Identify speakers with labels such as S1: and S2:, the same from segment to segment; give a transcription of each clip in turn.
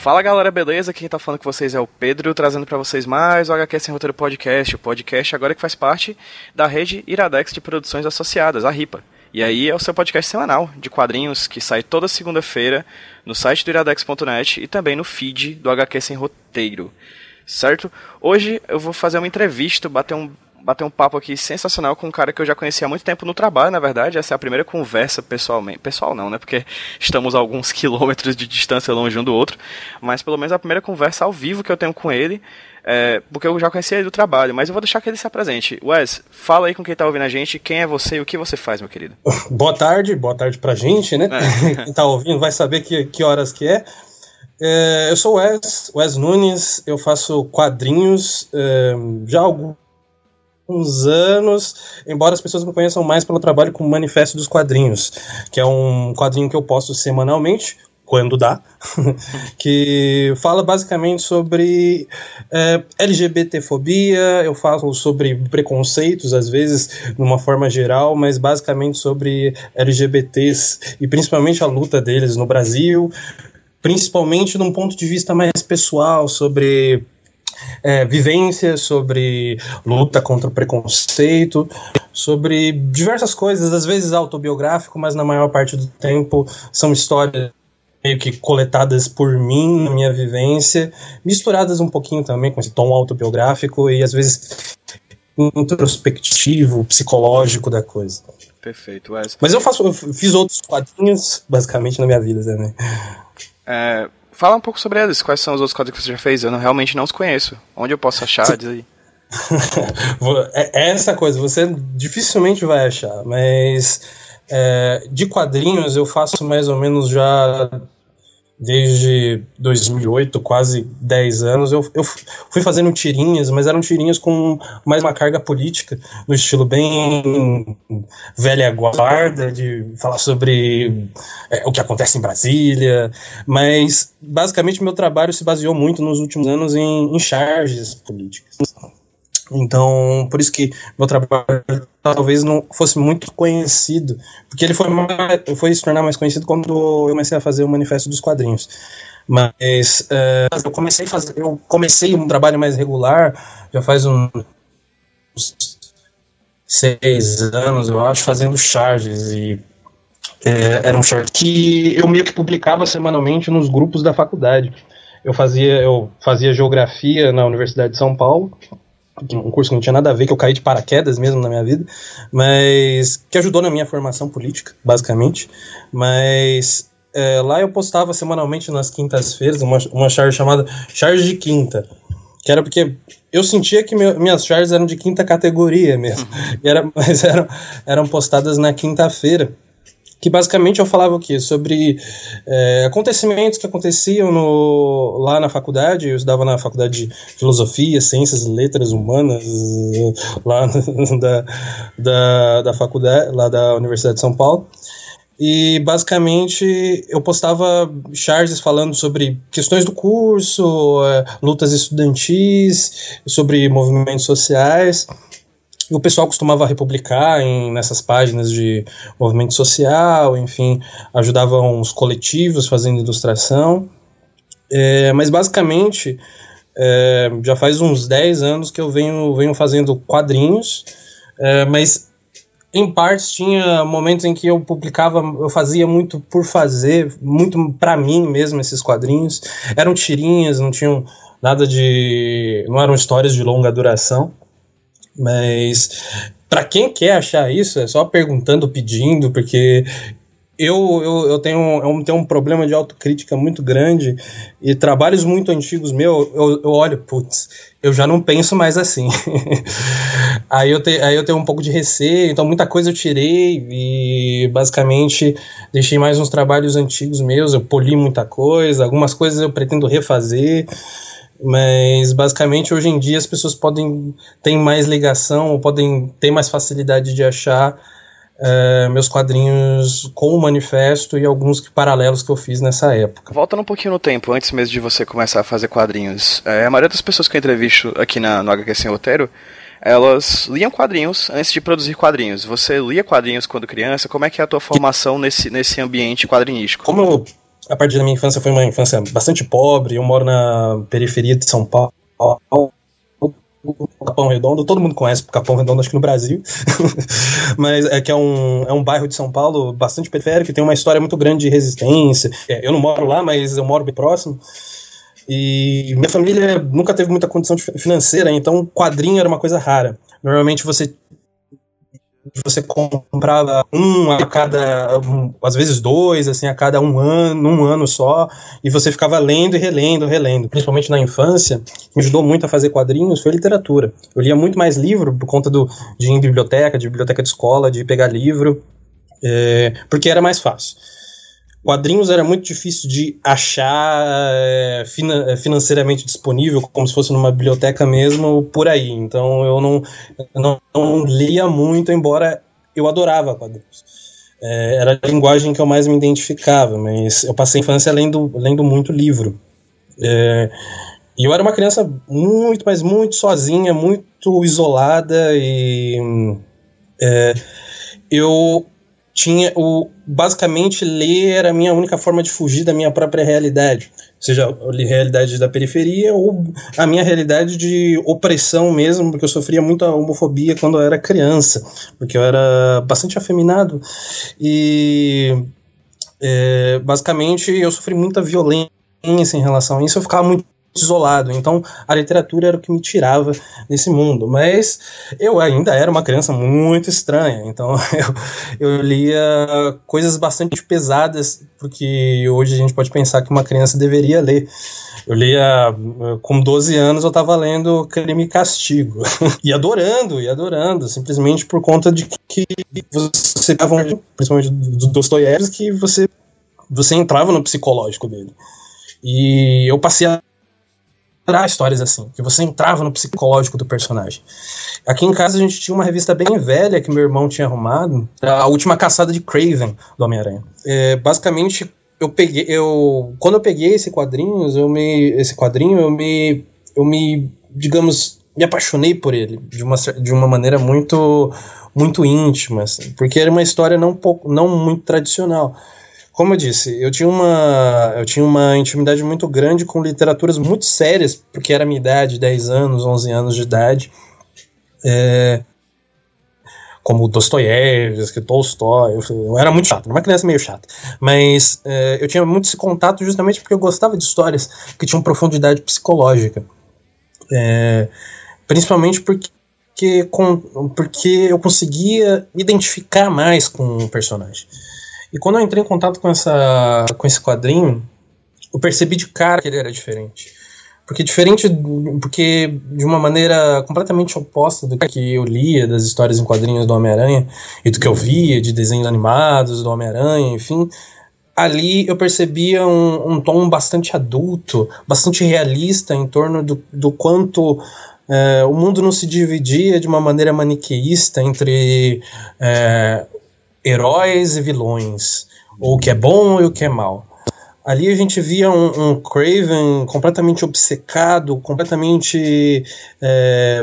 S1: Fala galera, beleza? Quem tá falando com vocês é o Pedro, trazendo para vocês mais o HQ Sem Roteiro Podcast, o podcast agora que faz parte da rede Iradex de Produções Associadas, a RIPA. E aí é o seu podcast semanal de quadrinhos que sai toda segunda-feira no site do iradex.net e também no feed do HQ Sem Roteiro. Certo? Hoje eu vou fazer uma entrevista, bater um bater um papo aqui sensacional com um cara que eu já conhecia há muito tempo no trabalho, na verdade. Essa é a primeira conversa pessoalmente. Pessoal não, né? Porque estamos a alguns quilômetros de distância longe um do outro. Mas pelo menos a primeira conversa ao vivo que eu tenho com ele. É, porque eu já conhecia ele do trabalho, mas eu vou deixar que ele se apresente. Wes, fala aí com quem tá ouvindo a gente, quem é você e o que você faz, meu querido.
S2: Boa tarde, boa tarde pra gente, né? É. quem tá ouvindo vai saber que, que horas que é. é eu sou o Wes, Wes Nunes, eu faço quadrinhos é, já há algum uns anos, embora as pessoas me conheçam mais pelo trabalho com o Manifesto dos Quadrinhos, que é um quadrinho que eu posto semanalmente, quando dá, que fala basicamente sobre é, LGBTfobia, eu falo sobre preconceitos, às vezes, de uma forma geral, mas basicamente sobre LGBTs e principalmente a luta deles no Brasil, principalmente num ponto de vista mais pessoal, sobre é, vivências, sobre luta contra o preconceito, sobre diversas coisas, às vezes autobiográfico, mas na maior parte do tempo são histórias meio que coletadas por mim, na minha vivência, misturadas um pouquinho também com esse tom autobiográfico e às vezes introspectivo, psicológico da coisa.
S1: Perfeito, Wes.
S2: Mas eu faço, eu fiz outros quadrinhos basicamente na minha vida também.
S1: É, Fala um pouco sobre eles. Quais são os outros quadrinhos que você já fez? Eu não, realmente não os conheço. Onde eu posso achar? Diz aí.
S2: É, é essa coisa, você dificilmente vai achar, mas é, de quadrinhos eu faço mais ou menos já desde 2008, quase 10 anos, eu, eu fui fazendo tirinhas, mas eram tirinhas com mais uma carga política, no estilo bem velha guarda, de falar sobre é, o que acontece em Brasília, mas basicamente meu trabalho se baseou muito nos últimos anos em, em charges políticas. Então, por isso que meu trabalho talvez não fosse muito conhecido, porque ele foi, mais, foi se tornar mais conhecido quando eu comecei a fazer o Manifesto dos Quadrinhos. Mas uh, eu comecei fazer, eu comecei um trabalho mais regular, já faz uns seis anos, eu acho, fazendo charges e é, era um charge que eu meio que publicava semanalmente nos grupos da faculdade. Eu fazia, eu fazia geografia na Universidade de São Paulo um curso que não tinha nada a ver, que eu caí de paraquedas mesmo na minha vida, mas que ajudou na minha formação política, basicamente. Mas é, lá eu postava semanalmente nas quintas-feiras uma, uma charge chamada Charge de Quinta, que era porque eu sentia que meu, minhas charges eram de quinta categoria mesmo, era, mas eram, eram postadas na quinta-feira que basicamente eu falava o quê? Sobre é, acontecimentos que aconteciam no, lá na faculdade, eu estudava na faculdade de Filosofia, Ciências e Letras Humanas, lá da, da, da faculdade, lá da Universidade de São Paulo, e basicamente eu postava charges falando sobre questões do curso, é, lutas estudantis, sobre movimentos sociais, e o pessoal costumava republicar em, nessas páginas de movimento social, enfim, ajudavam os coletivos fazendo ilustração. É, mas basicamente, é, já faz uns 10 anos que eu venho, venho fazendo quadrinhos, é, mas em partes tinha momentos em que eu publicava, eu fazia muito por fazer, muito para mim mesmo esses quadrinhos. Eram tirinhas, não tinham nada de. não eram histórias de longa duração. Mas para quem quer achar isso, é só perguntando, pedindo, porque eu, eu, eu, tenho, eu tenho um problema de autocrítica muito grande e trabalhos muito antigos meus, eu, eu olho, putz, eu já não penso mais assim. aí, eu te, aí eu tenho um pouco de receio, então muita coisa eu tirei e basicamente deixei mais uns trabalhos antigos meus, eu poli muita coisa, algumas coisas eu pretendo refazer. Mas basicamente hoje em dia as pessoas podem ter mais ligação ou podem ter mais facilidade de achar uh, meus quadrinhos com o manifesto e alguns paralelos que eu fiz nessa época.
S1: Voltando um pouquinho no tempo, antes mesmo de você começar a fazer quadrinhos, é, a maioria das pessoas que eu entrevisto aqui na, no HQ Sem Roteiro, elas liam quadrinhos antes de produzir quadrinhos. Você lia quadrinhos quando criança? Como é que é a tua formação nesse, nesse ambiente quadrinístico?
S2: Como eu a partir da minha infância foi uma infância bastante pobre. Eu moro na periferia de São Paulo. Capão Redondo, todo mundo conhece Capão Redondo, acho que no Brasil, mas é que é um, é um bairro de São Paulo bastante periférico, tem uma história muito grande de resistência. É, eu não moro lá, mas eu moro bem próximo. E minha família nunca teve muita condição financeira, então quadrinho era uma coisa rara. Normalmente você você comprava um a cada, um, às vezes dois, assim, a cada um ano, um ano só, e você ficava lendo e relendo, relendo. Principalmente na infância, me ajudou muito a fazer quadrinhos foi literatura. Eu lia muito mais livro por conta do, de ir em biblioteca, de biblioteca de escola, de pegar livro, é, porque era mais fácil. Quadrinhos era muito difícil de achar é, fina, financeiramente disponível, como se fosse numa biblioteca mesmo, por aí. Então eu não, não, não lia muito, embora eu adorava quadrinhos. É, era a linguagem que eu mais me identificava, mas eu passei a infância lendo, lendo muito livro. É, e eu era uma criança muito, mas muito sozinha, muito isolada e é, eu tinha o basicamente ler era a minha única forma de fugir da minha própria realidade, seja a realidade da periferia ou a minha realidade de opressão mesmo, porque eu sofria muita homofobia quando eu era criança, porque eu era bastante afeminado. E é, basicamente eu sofri muita violência em relação a isso, eu ficava muito isolado. Então a literatura era o que me tirava desse mundo. Mas eu ainda era uma criança muito estranha. Então eu, eu lia coisas bastante pesadas, porque hoje a gente pode pensar que uma criança deveria ler. Eu lia, com 12 anos, eu estava lendo Crime e Castigo. e adorando, e adorando, simplesmente por conta de que você, principalmente do Dostoiévski, que você, você entrava no psicológico dele. E eu passei a histórias assim, que você entrava no psicológico do personagem. Aqui em casa a gente tinha uma revista bem velha que meu irmão tinha arrumado, a última caçada de Craven do Homem-Aranha. É, basicamente, eu peguei, eu quando eu peguei esse quadrinhos, eu me, esse quadrinho, eu me, eu me, digamos, me apaixonei por ele de uma, de uma maneira muito, muito íntima, assim, porque era uma história não pouco, não muito tradicional como eu disse, eu tinha uma, eu tinha uma intimidade muito grande com literaturas muito sérias, porque era minha idade, 10 anos, 11 anos de idade. É, como Dostoiévski, Tolstói, eu, eu, era muito chato, uma criança meio chata, mas é, eu tinha muito esse contato justamente porque eu gostava de histórias que tinham profundidade psicológica, é, principalmente porque, com, porque eu conseguia identificar mais com o personagem. E quando eu entrei em contato com, essa, com esse quadrinho, eu percebi de cara que ele era diferente. Porque diferente, porque de uma maneira completamente oposta do que eu lia das histórias em quadrinhos do Homem-Aranha e do que eu via de desenhos animados do Homem-Aranha, enfim, ali eu percebia um, um, tom bastante adulto, bastante realista em torno do, do quanto é, o mundo não se dividia de uma maneira maniqueísta entre é, heróis e vilões, ou o que é bom e o que é mal. Ali a gente via um, um Craven completamente obcecado, completamente é,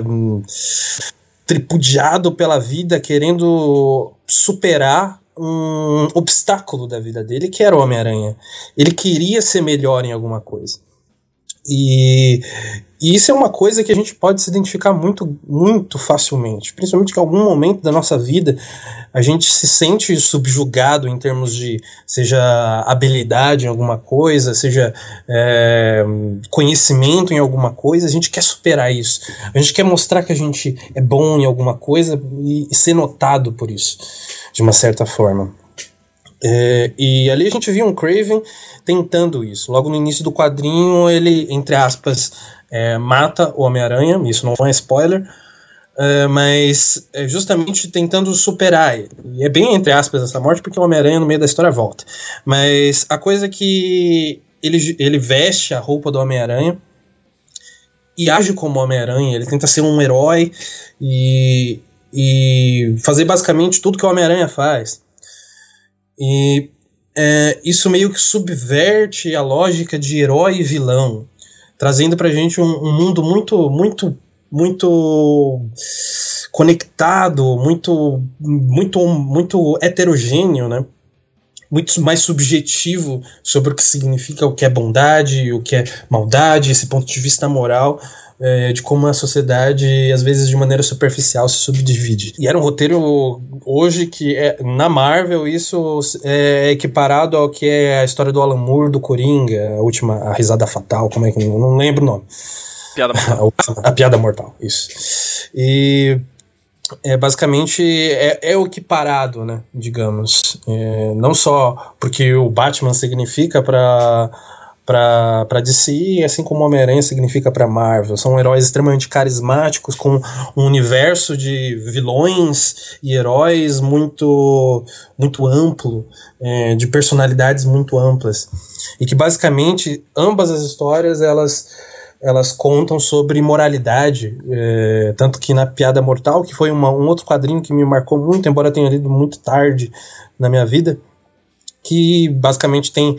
S2: tripudiado pela vida, querendo superar um obstáculo da vida dele, que era o Homem-Aranha. Ele queria ser melhor em alguma coisa. E, e, isso é uma coisa que a gente pode se identificar muito, muito facilmente, principalmente que em algum momento da nossa vida a gente se sente subjugado em termos de seja habilidade em alguma coisa, seja é, conhecimento em alguma coisa, a gente quer superar isso. A gente quer mostrar que a gente é bom em alguma coisa e, e ser notado por isso, de uma certa forma. É, e ali a gente viu um Craven tentando isso. Logo no início do quadrinho, ele, entre aspas, é, mata o Homem-Aranha, isso não é spoiler, é, mas é justamente tentando superar. E é bem entre aspas essa morte, porque o Homem-Aranha no meio da história volta. Mas a coisa é que ele, ele veste a roupa do Homem-Aranha e age como Homem-Aranha, ele tenta ser um herói e, e fazer basicamente tudo que o Homem-Aranha faz. E é, isso meio que subverte a lógica de herói e vilão, trazendo pra gente um, um mundo muito, muito, muito conectado, muito, muito, muito heterogêneo, né? muito mais subjetivo sobre o que significa o que é bondade, o que é maldade, esse ponto de vista moral. É, de como a sociedade, às vezes de maneira superficial, se subdivide. E era um roteiro hoje que, é, na Marvel, isso é equiparado ao que é a história do Alan Moore, do Coringa, a última, a risada fatal, como é que. Não lembro o nome.
S1: Piada mortal.
S2: a, a piada mortal, isso. E é basicamente é, é o equiparado, né? Digamos, é, não só porque o Batman significa para para DC, assim como Homem-Aranha significa para Marvel. São heróis extremamente carismáticos, com um universo de vilões e heróis muito, muito amplo, é, de personalidades muito amplas. E que basicamente ambas as histórias elas elas contam sobre moralidade, é, tanto que na Piada Mortal, que foi uma, um outro quadrinho que me marcou muito, embora tenha lido muito tarde na minha vida, que basicamente tem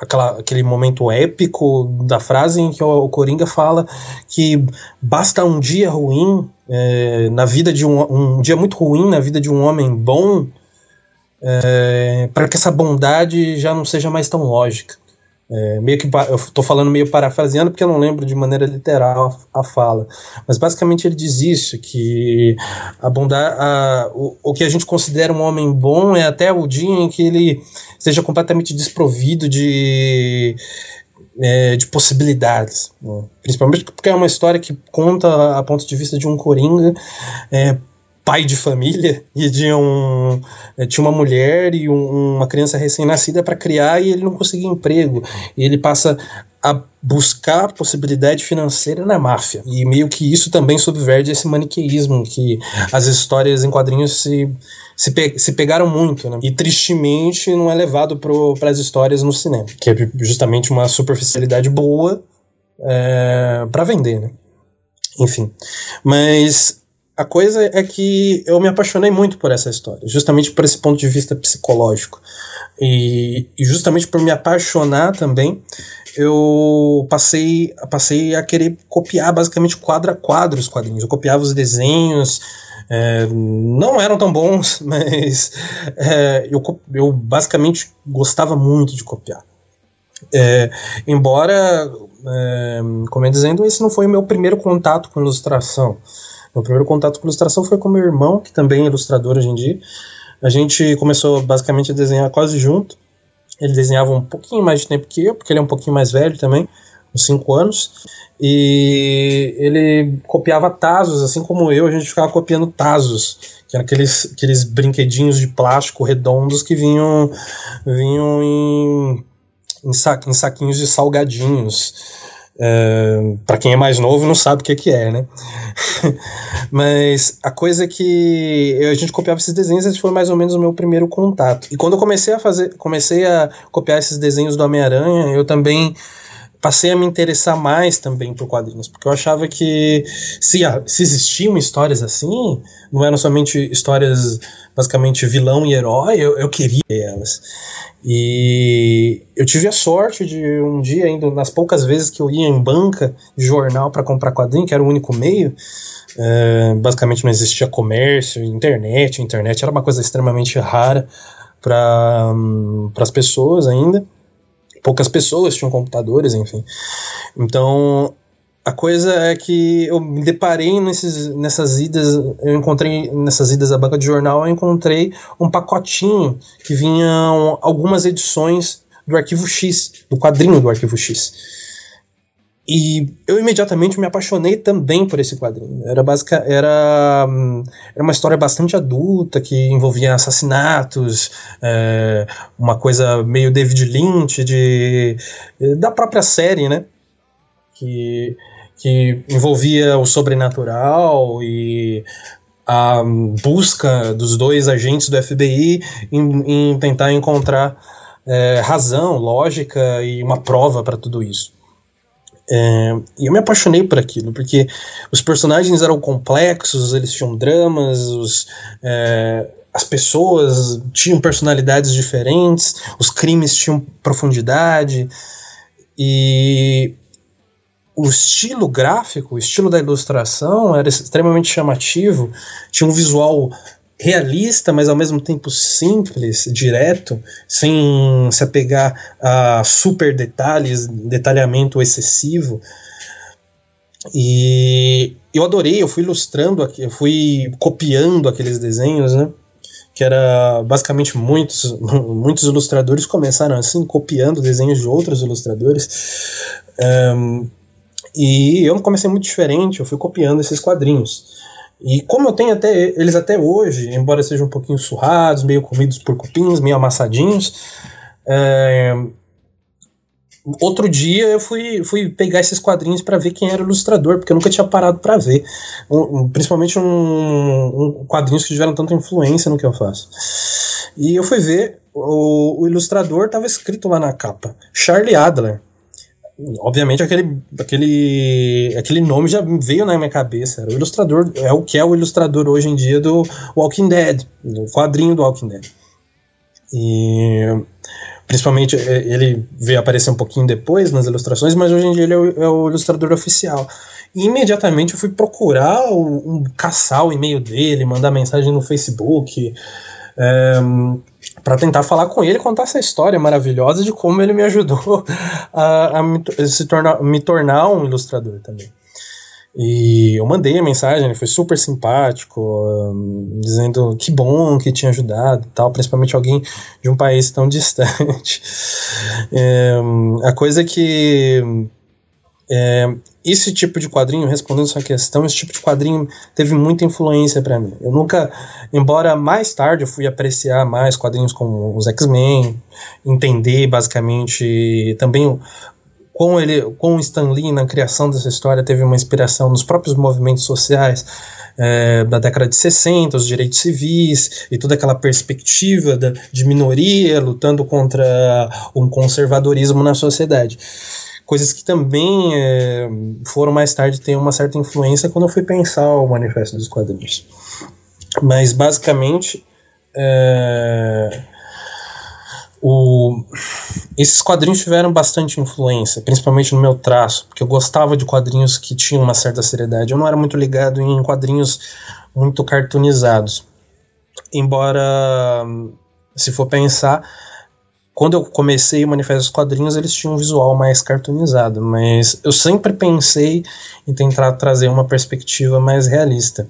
S2: aquela, aquele momento épico da frase em que o, o Coringa fala que basta um dia ruim é, na vida de um, um dia muito ruim na vida de um homem bom é, para que essa bondade já não seja mais tão lógica. É, meio que eu estou falando meio parafraseando porque eu não lembro de maneira literal a, a fala, mas basicamente ele diz isso que a bondade, a, o, o que a gente considera um homem bom é até o dia em que ele seja completamente desprovido de é, de possibilidades, né? principalmente porque é uma história que conta a ponto de vista de um coringa é, pai de família e de um eh, tinha uma mulher e um, uma criança recém-nascida para criar e ele não conseguia emprego e ele passa a buscar possibilidade financeira na máfia e meio que isso também subverte esse maniqueísmo que as histórias em quadrinhos se se, pe se pegaram muito né? e tristemente não é levado para as histórias no cinema que é justamente uma superficialidade boa é, para vender né? enfim mas a coisa é que eu me apaixonei muito por essa história, justamente por esse ponto de vista psicológico. E, e justamente por me apaixonar também, eu passei, passei a querer copiar basicamente quadro a quadro os quadrinhos. Eu copiava os desenhos, é, não eram tão bons, mas é, eu, eu basicamente gostava muito de copiar. É, embora, é, como eu dizendo, esse não foi o meu primeiro contato com ilustração. Meu primeiro contato com ilustração foi com meu irmão, que também é ilustrador hoje em dia. A gente começou basicamente a desenhar quase junto. Ele desenhava um pouquinho mais de tempo que eu, porque ele é um pouquinho mais velho também, uns 5 anos. E ele copiava Tazos, assim como eu, a gente ficava copiando Tazos, que eram aqueles, aqueles brinquedinhos de plástico redondos que vinham, vinham em, em, sa, em saquinhos de salgadinhos. Para quem é mais novo não sabe o que, que é, né? Mas a coisa é que a gente copiava esses desenhos, esse foi mais ou menos o meu primeiro contato. E quando eu comecei a fazer, comecei a copiar esses desenhos do Homem-Aranha, eu também passei a me interessar mais também por quadrinhos, porque eu achava que se, se existiam histórias assim, não eram somente histórias basicamente vilão e herói, eu, eu queria elas. E eu tive a sorte de um dia, indo nas poucas vezes que eu ia em banca de jornal para comprar quadrinho, que era o único meio, é, basicamente não existia comércio, internet, internet era uma coisa extremamente rara para um, as pessoas ainda. Poucas pessoas tinham computadores, enfim. Então a coisa é que eu me deparei nesses, nessas idas, eu encontrei nessas idas à banca de jornal, eu encontrei um pacotinho que vinham algumas edições do Arquivo X, do quadrinho do Arquivo X. E eu imediatamente me apaixonei também por esse quadrinho. Era, basic, era, era uma história bastante adulta que envolvia assassinatos, é, uma coisa meio David Lynch de, da própria série, né? Que que envolvia o sobrenatural e a busca dos dois agentes do FBI em, em tentar encontrar é, razão, lógica e uma prova para tudo isso. É, e eu me apaixonei por aquilo, porque os personagens eram complexos, eles tinham dramas, os, é, as pessoas tinham personalidades diferentes, os crimes tinham profundidade, e o estilo gráfico, o estilo da ilustração era extremamente chamativo, tinha um visual realista, mas ao mesmo tempo simples, direto, sem se apegar a super detalhes, detalhamento excessivo. E eu adorei, eu fui ilustrando, eu fui copiando aqueles desenhos, né? Que era basicamente muitos, muitos ilustradores começaram assim, copiando desenhos de outros ilustradores. Um, e eu comecei muito diferente, eu fui copiando esses quadrinhos. E como eu tenho até eles até hoje, embora sejam um pouquinho surrados, meio comidos por cupins, meio amassadinhos, é, outro dia eu fui, fui pegar esses quadrinhos para ver quem era o ilustrador, porque eu nunca tinha parado para ver. Um, principalmente um, um, quadrinhos que tiveram tanta influência no que eu faço. E eu fui ver, o, o ilustrador estava escrito lá na capa: Charlie Adler obviamente aquele, aquele, aquele nome já veio na minha cabeça. Era o ilustrador, é o que é o ilustrador hoje em dia do Walking Dead, do quadrinho do Walking Dead. E principalmente ele veio aparecer um pouquinho depois nas ilustrações, mas hoje em dia ele é o, é o ilustrador oficial. E imediatamente eu fui procurar um, um caçar o e-mail dele, mandar mensagem no Facebook. Para tentar falar com ele, contar essa história maravilhosa de como ele me ajudou a, a me, se tornar, me tornar um ilustrador também. E eu mandei a mensagem, ele foi super simpático, dizendo que bom que tinha ajudado tal, principalmente alguém de um país tão distante. É, a coisa é que é, esse tipo de quadrinho, respondendo sua questão, esse tipo de quadrinho teve muita influência para mim. Eu nunca, embora mais tarde eu fui apreciar mais quadrinhos como os X-Men, entender basicamente também com ele, com Stan Lee na criação dessa história teve uma inspiração nos próprios movimentos sociais é, da década de 60, os direitos civis e toda aquela perspectiva da, de minoria lutando contra um conservadorismo na sociedade coisas que também é, foram mais tarde ter uma certa influência quando eu fui pensar o Manifesto dos Quadrinhos. Mas basicamente é, o, esses quadrinhos tiveram bastante influência, principalmente no meu traço, porque eu gostava de quadrinhos que tinham uma certa seriedade. Eu não era muito ligado em quadrinhos muito cartoonizados. Embora, se for pensar, quando eu comecei o Manifesto dos Quadrinhos, eles tinham um visual mais cartoonizado, mas eu sempre pensei em tentar trazer uma perspectiva mais realista.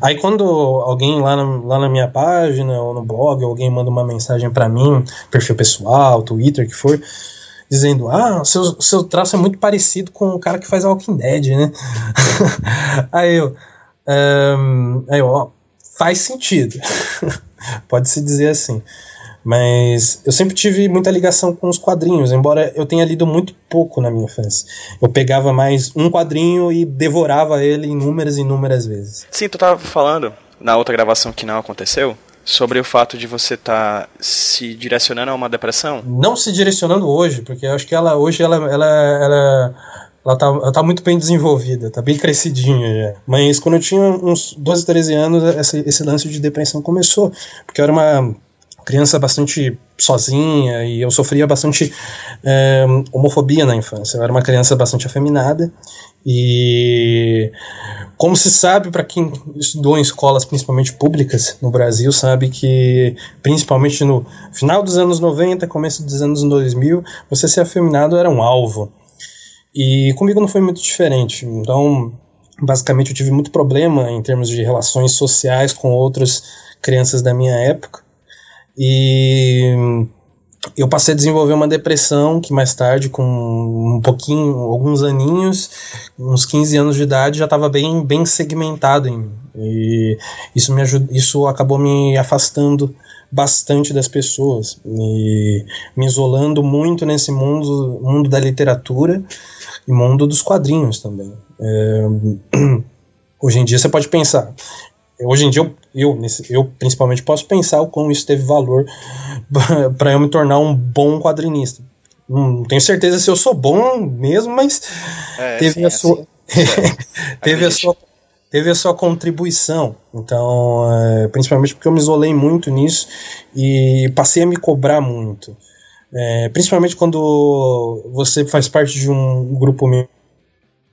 S2: Aí quando alguém lá na, lá na minha página ou no blog, alguém manda uma mensagem para mim, perfil pessoal, Twitter, que for, dizendo: Ah, seu, seu traço é muito parecido com o cara que faz Walking Dead, né? aí eu. Um, aí eu, ó, faz sentido. Pode se dizer assim. Mas eu sempre tive muita ligação com os quadrinhos, embora eu tenha lido muito pouco na minha infância. Eu pegava mais um quadrinho e devorava ele inúmeras e inúmeras vezes.
S1: Sim, tu estava falando na outra gravação que não aconteceu sobre o fato de você estar tá se direcionando a uma depressão?
S2: Não se direcionando hoje, porque eu acho que ela hoje ela, ela, ela ela tá, ela tá muito bem desenvolvida, tá bem crescidinha já. Mas quando eu tinha uns 12, 13 anos, essa, esse lance de depressão começou. Porque eu era uma criança bastante sozinha e eu sofria bastante é, homofobia na infância. Eu era uma criança bastante afeminada e, como se sabe, para quem estudou em escolas principalmente públicas no Brasil, sabe que, principalmente no final dos anos 90, começo dos anos 2000, você ser afeminado era um alvo. E comigo não foi muito diferente. Então, basicamente, eu tive muito problema em termos de relações sociais com outras crianças da minha época. E eu passei a desenvolver uma depressão que mais tarde, com um pouquinho, alguns aninhos, uns 15 anos de idade, já estava bem, bem segmentado em mim. E isso, me ajud, isso acabou me afastando bastante das pessoas e me isolando muito nesse mundo, mundo da literatura e mundo dos quadrinhos também. É, hoje em dia você pode pensar, hoje em dia eu, eu, eu principalmente posso pensar o quão isso teve valor para eu me tornar um bom quadrinista. Não tenho certeza se eu sou bom mesmo, mas é, teve, sim, a sua, assim. teve, a sua, teve a sua contribuição. Então, é, principalmente porque eu me isolei muito nisso e passei a me cobrar muito. É, principalmente quando você faz parte de um grupo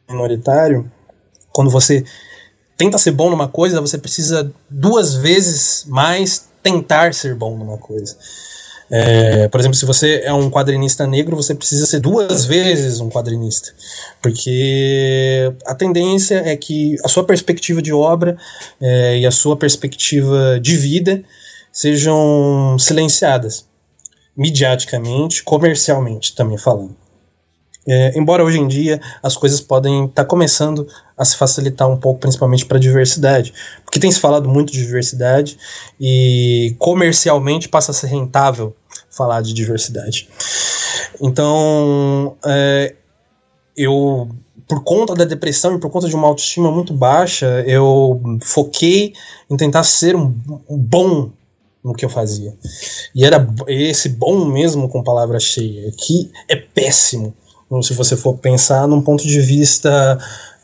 S2: minoritário, quando você tenta ser bom numa coisa, você precisa duas vezes mais tentar ser bom numa coisa. É, por exemplo, se você é um quadrinista negro, você precisa ser duas vezes um quadrinista, porque a tendência é que a sua perspectiva de obra é, e a sua perspectiva de vida sejam silenciadas, midiaticamente, comercialmente também falando. É, embora hoje em dia as coisas podem estar tá começando a se facilitar um pouco, principalmente para diversidade, porque tem se falado muito de diversidade e comercialmente passa a ser rentável falar de diversidade. Então, é, eu, por conta da depressão e por conta de uma autoestima muito baixa, eu foquei em tentar ser um, um bom no que eu fazia. E era esse bom mesmo com palavra cheia, que é péssimo se você for pensar num ponto de vista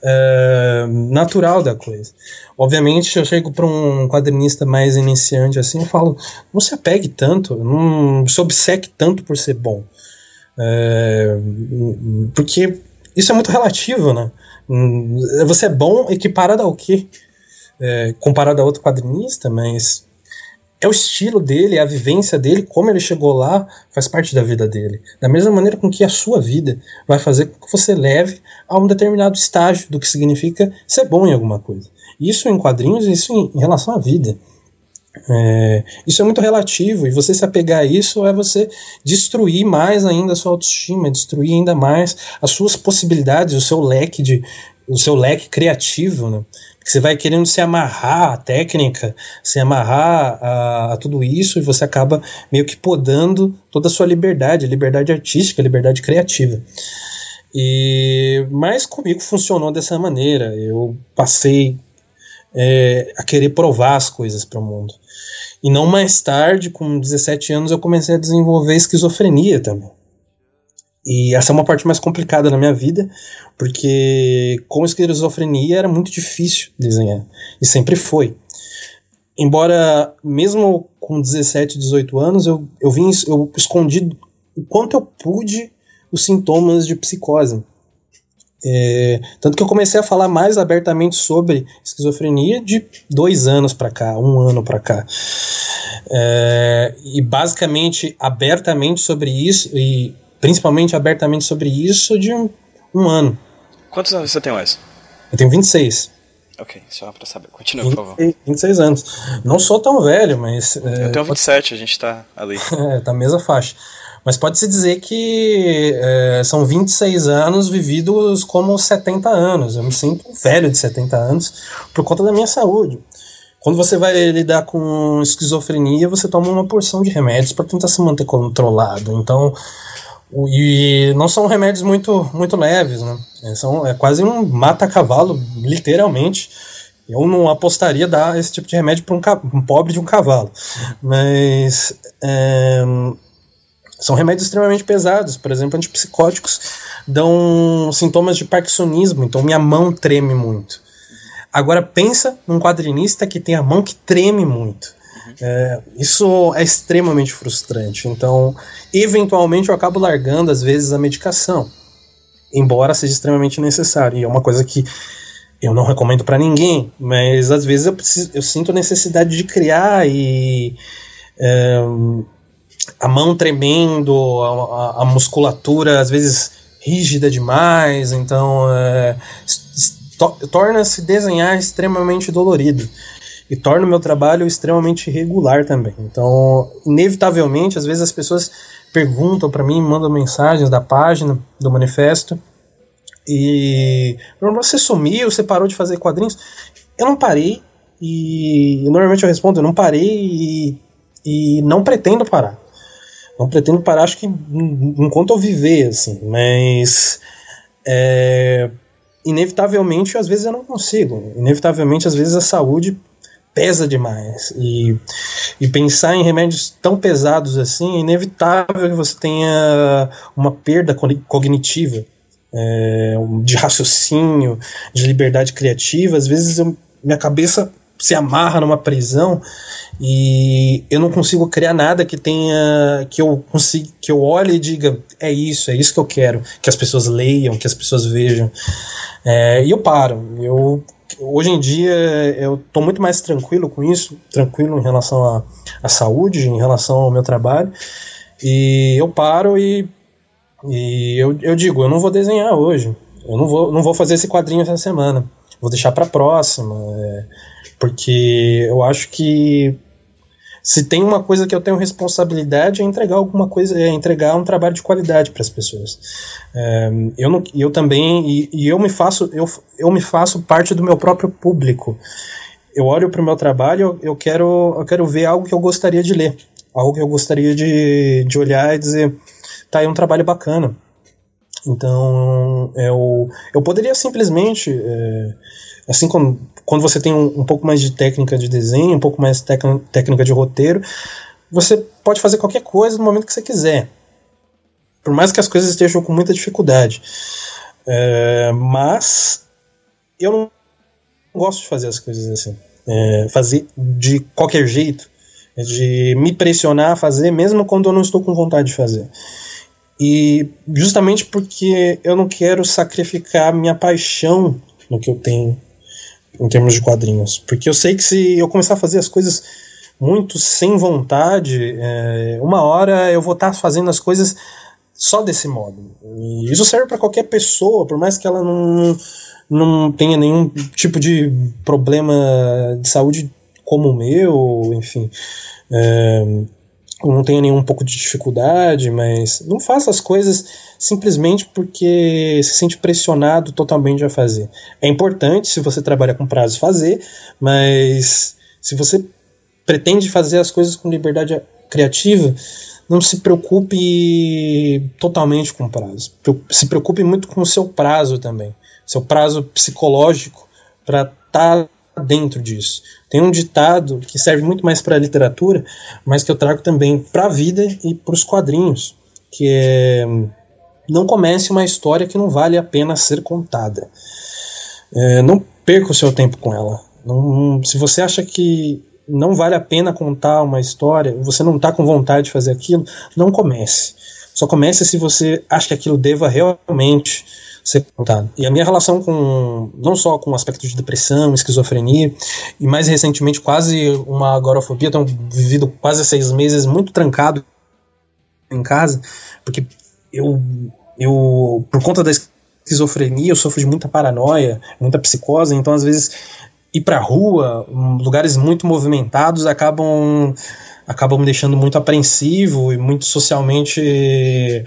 S2: é, natural da coisa. Obviamente, eu chego para um quadrinista mais iniciante assim, eu falo, não se apegue tanto, não se obseque tanto por ser bom. É, porque isso é muito relativo, né? Você é bom equiparado ao quê? É, comparado a outro quadrinista, mas é o estilo dele, é a vivência dele, como ele chegou lá, faz parte da vida dele. Da mesma maneira com que a sua vida vai fazer com que você leve a um determinado estágio do que significa ser bom em alguma coisa. Isso em quadrinhos, isso em, relação à vida. É, isso é muito relativo e você se apegar a isso é você destruir mais ainda a sua autoestima, destruir ainda mais as suas possibilidades, o seu leque de o seu leque criativo, né? Você vai querendo se amarrar à técnica, se amarrar a, a, tudo isso, e você acaba meio que podando toda a sua liberdade, liberdade artística, liberdade criativa. E mas comigo funcionou dessa maneira. Eu passei é, a querer provar as coisas para o mundo. E não mais tarde, com 17 anos, eu comecei a desenvolver esquizofrenia também. E essa é uma parte mais complicada na minha vida, porque com esquizofrenia era muito difícil desenhar. E sempre foi. Embora, mesmo com 17, 18 anos, eu, eu, vim, eu escondi o quanto eu pude os sintomas de psicose. É, tanto que eu comecei a falar mais abertamente sobre esquizofrenia de dois anos para cá, um ano para cá. É, e basicamente, abertamente sobre isso, e principalmente abertamente sobre isso de um, um ano.
S1: Quantos anos você tem mais?
S2: Eu tenho 26.
S1: Ok, só pra saber. Continua, por favor.
S2: 26 anos. Não sou tão velho, mas.
S1: Eu tenho 27, a gente tá ali.
S2: é, tá mesma faixa. Mas pode-se dizer que é, são 26 anos vividos como 70 anos. Eu me sinto velho de 70 anos por conta da minha saúde. Quando você vai lidar com esquizofrenia, você toma uma porção de remédios para tentar se manter controlado. Então, e não são remédios muito, muito leves, né? É, são, é quase um mata-cavalo, literalmente. Eu não apostaria dar esse tipo de remédio para um, um, pobre de um cavalo. Mas é, são remédios extremamente pesados. Por exemplo, antipsicóticos dão sintomas de parkinsonismo, então minha mão treme muito. Agora pensa num quadrinista que tem a mão que treme muito. É, isso é extremamente frustrante. Então, eventualmente, eu acabo largando, às vezes, a medicação, embora seja extremamente necessário. E é uma coisa que eu não recomendo para ninguém, mas às vezes eu, preciso, eu sinto necessidade de criar e. É, a mão tremendo, a, a, musculatura às vezes rígida demais, então é, torna-se desenhar extremamente dolorido e torna o meu trabalho extremamente regular também. Então, inevitavelmente, às vezes as pessoas perguntam para mim, mandam mensagens da página do manifesto e você sumiu, você parou de fazer quadrinhos? Eu não parei e normalmente eu respondo, eu não parei e, e não pretendo parar. Não pretendo parar, acho que enquanto eu viver, assim, mas é, inevitavelmente às vezes eu não consigo. Inevitavelmente às vezes a saúde pesa demais. E, e pensar em remédios tão pesados assim é inevitável que você tenha uma perda cognitiva, é, de raciocínio, de liberdade criativa. Às vezes eu, minha cabeça se amarra numa prisão e eu não consigo criar nada que tenha que eu consiga que eu olhe e diga é isso é isso que eu quero que as pessoas leiam que as pessoas vejam é, e eu paro eu hoje em dia eu tô muito mais tranquilo com isso, tranquilo em relação à, à saúde, em relação ao meu trabalho. E eu paro e, e eu, eu digo, eu não vou desenhar hoje. Eu não vou, não vou fazer esse quadrinho essa semana. Vou deixar para próxima. É, porque eu acho que se tem uma coisa que eu tenho responsabilidade é entregar alguma coisa, é entregar um trabalho de qualidade para as pessoas. É, eu, não, eu também e, e, eu me faço eu, eu me faço parte do meu próprio público. Eu olho para o meu trabalho, eu quero eu quero ver algo que eu gostaria de ler, algo que eu gostaria de, de olhar e dizer, tá aí um trabalho bacana. Então eu eu poderia simplesmente é, assim como quando você tem um, um, pouco mais de técnica de desenho, um pouco mais de técnica de roteiro, você pode fazer qualquer coisa no momento que você quiser. Por mais que as coisas estejam com muita dificuldade. É, mas eu não gosto de fazer as coisas assim. É, fazer de qualquer jeito. De me pressionar a fazer, mesmo quando eu não estou com vontade de fazer. E justamente porque eu não quero sacrificar minha paixão no que eu tenho em termos de quadrinhos. Porque eu sei que se eu começar a fazer as coisas muito sem vontade, é, uma hora eu vou estar fazendo as coisas só desse modo. E isso serve para qualquer pessoa, por mais que ela não, não tenha nenhum tipo de problema de saúde como o meu, enfim. É, não tenha nenhum pouco de dificuldade, mas não faça as coisas simplesmente porque se sente pressionado totalmente a fazer. É importante, se você trabalha com prazo, fazer, mas se você pretende fazer as coisas com liberdade criativa, não se preocupe totalmente com o prazo. Se preocupe muito com o seu prazo também. Seu prazo psicológico para estar tá dentro disso. Tem um ditado que serve muito mais para a literatura, mas que eu trago também para a vida e para os quadrinhos, que é não comece uma história que não vale a pena ser contada. É, não perca o seu tempo com ela. Não, se você acha que não vale a pena contar uma história, você não está com vontade de fazer aquilo, não comece. Só comece se você acha que aquilo deva realmente ser contado. E a minha relação com, não só com aspectos de depressão, esquizofrenia, e mais recentemente quase uma agorafobia, tenho vivido quase seis meses muito trancado em casa, porque eu, eu por conta da esquizofrenia, eu sofro de muita paranoia, muita psicose, então às vezes ir pra rua, lugares muito movimentados, acabam acabam me deixando muito apreensivo e muito socialmente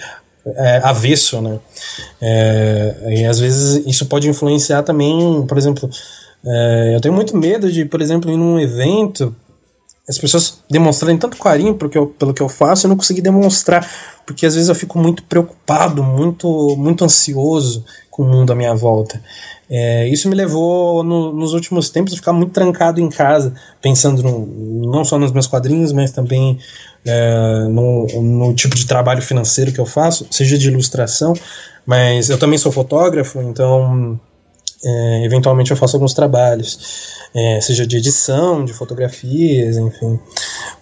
S2: é, avesso, né? É, e às vezes isso pode influenciar também, por exemplo, é, eu tenho muito medo de, por exemplo, ir num evento as pessoas demonstrarem tanto carinho pelo que, eu, pelo que eu faço, eu não consegui demonstrar, porque às vezes eu fico muito preocupado, muito, muito ansioso com o mundo à minha volta. É, isso me levou no, nos últimos tempos a ficar muito trancado em casa, pensando no, não só nos meus quadrinhos, mas também é, no, no, tipo de trabalho financeiro que eu faço, seja de ilustração, mas eu também sou fotógrafo, então é, eventualmente eu faço alguns trabalhos é, seja de edição, de fotografias, enfim,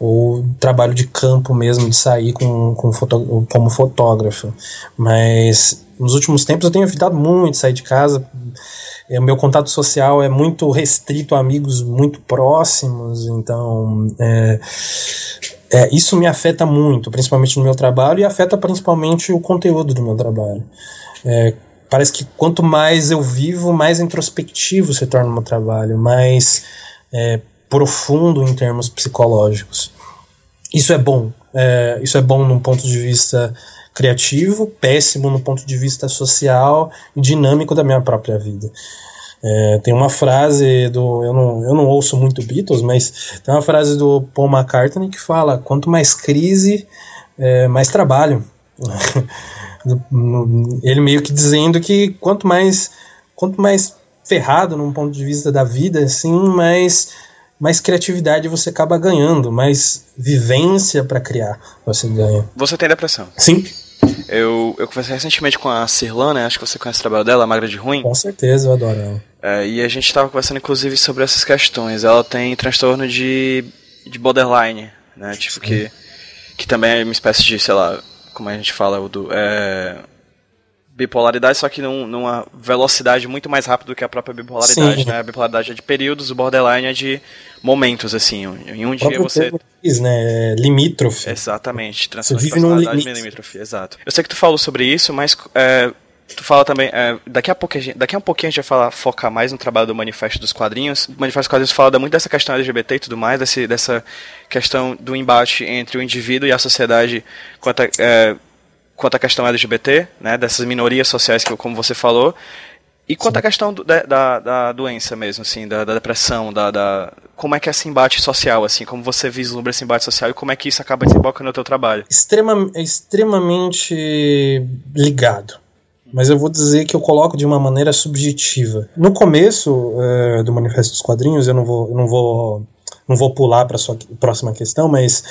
S2: ou trabalho de campo mesmo, de sair com, com foto, como fotógrafo. Mas nos últimos tempos eu tenho evitado muito sair de casa. É, o meu contato social é muito restrito a amigos muito próximos, então é, isso me afeta muito, principalmente no meu trabalho, e afeta principalmente o conteúdo do meu trabalho. É, parece que quanto mais eu vivo, mais introspectivo se torna o meu trabalho, mais é, profundo em termos psicológicos. Isso é bom. É, isso é bom num ponto de vista criativo, péssimo no ponto de vista social e dinâmico da minha própria vida. É, tem uma frase do. Eu não, eu não ouço muito Beatles, mas tem uma frase do Paul McCartney que fala: quanto mais crise, é, mais trabalho. ele meio que dizendo que quanto mais quanto mais ferrado num ponto de vista da vida, assim, mais mais criatividade você acaba ganhando, mais vivência para criar você ganha.
S1: Você tem depressão?
S2: Sim.
S1: Eu, eu conversei recentemente com a Cirlana, né? acho que você conhece o trabalho dela, a Magra de Ruim.
S2: Com certeza, eu adoro ela.
S1: É, e a gente estava conversando inclusive sobre essas questões. Ela tem transtorno de, de borderline, né? Tipo Sim. que, que também é uma espécie de, sei lá, como a gente fala, o do. É, bipolaridade, só que num, numa velocidade muito mais rápida do que a própria bipolaridade, Sim. né? A bipolaridade é de períodos, o borderline é de momentos, assim. Em um dia você.
S2: Diz, né? Limítrofe.
S1: Exatamente. Transtorno de personalidade limítrofe, exato. Eu sei que tu falou sobre isso, mas é, tu fala também. É, daqui, a pouco, daqui a pouquinho a gente vai falar, focar mais no trabalho do Manifesto dos Quadrinhos. O Manifesto dos Quadrinhos fala muito dessa questão LGBT e tudo mais, desse, dessa questão do embate entre o indivíduo e a sociedade quanto a, é, quanto à questão LGBT, né, dessas minorias sociais que, como você falou, e quanto Sim. à questão do, da, da, doença mesmo, assim, da, da depressão, da, da, como é que é esse embate social, assim, como você vislumbra esse embate social e como é que isso acaba desembocando no teu trabalho?
S2: Extrema, extremamente ligado. Mas eu vou dizer que eu coloco de uma maneira subjetiva. No começo é, do Manifesto dos Quadrinhos, eu não vou, não vou, não vou pular para a sua próxima questão, mas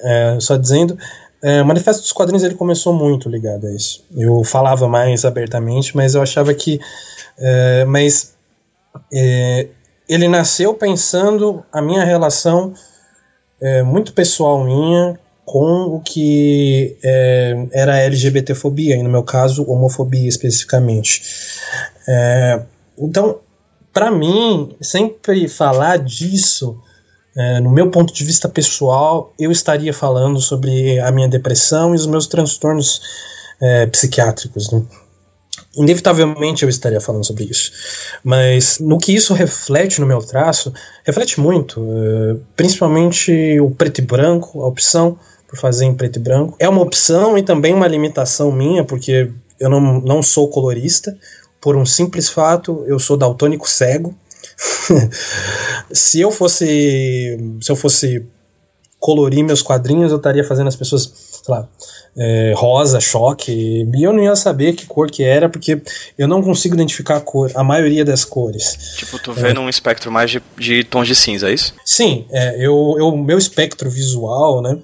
S2: é, só dizendo, é, o Manifesto dos Quadrinhos ele começou muito ligado a isso. Eu falava mais abertamente, mas eu achava que. É, mas é, ele nasceu pensando a minha relação é, muito pessoal minha com o que é, era LGBTfobia, e no meu caso, homofobia especificamente. É, então, para mim, sempre falar disso é, no meu ponto de vista pessoal, eu estaria falando sobre a minha depressão e os meus transtornos é, psiquiátricos. Né? Inevitavelmente eu estaria falando sobre isso. Mas no que isso reflete no meu traço, reflete muito, é, principalmente o preto e branco, a opção por fazer em preto e branco. É uma opção e também uma limitação minha, porque eu não, não sou colorista. Por um simples fato, eu sou daltônico cego. se eu fosse se eu fosse colorir meus quadrinhos, eu estaria fazendo as pessoas, sei lá, é, rosa, choque, e eu não ia saber que cor que era, porque eu não consigo identificar a cor, a maioria das cores.
S1: Tipo, tu vê é, num espectro mais de, de tons de cinza, é isso?
S2: Sim, é, eu, eu, meu espectro visual, né,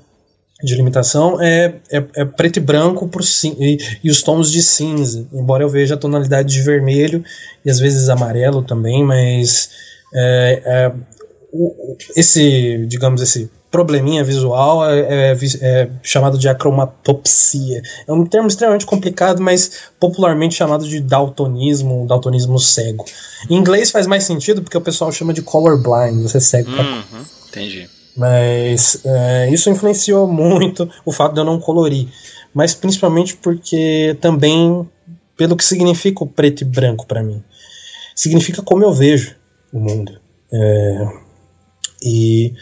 S2: de limitação é, é, é, preto e branco por e, e, os tons de cinza, embora eu veja a tonalidade de vermelho e às vezes amarelo também, mas é, é, o, esse, digamos, esse probleminha visual é, é, é, chamado de acromatopsia. É um termo extremamente complicado, mas popularmente chamado de daltonismo, daltonismo cego. Em inglês faz mais sentido porque o pessoal chama de colorblind, você é cego.
S1: Uhum, entendi.
S2: Mas é, isso influenciou muito o fato de eu não colorir. Mas principalmente porque também pelo que significa o preto e branco para mim. Significa como eu vejo o mundo. É, e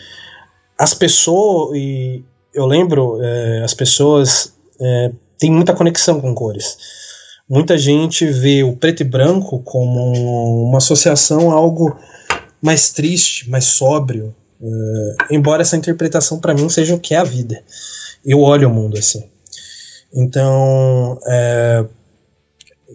S2: as pessoas, e eu lembro, é, as pessoas é, têm muita conexão com cores. Muita gente vê o preto e branco como uma associação a algo mais triste, mais sóbrio, Uh, embora essa interpretação para mim seja o que é a vida. Eu olho o mundo assim. Então, é,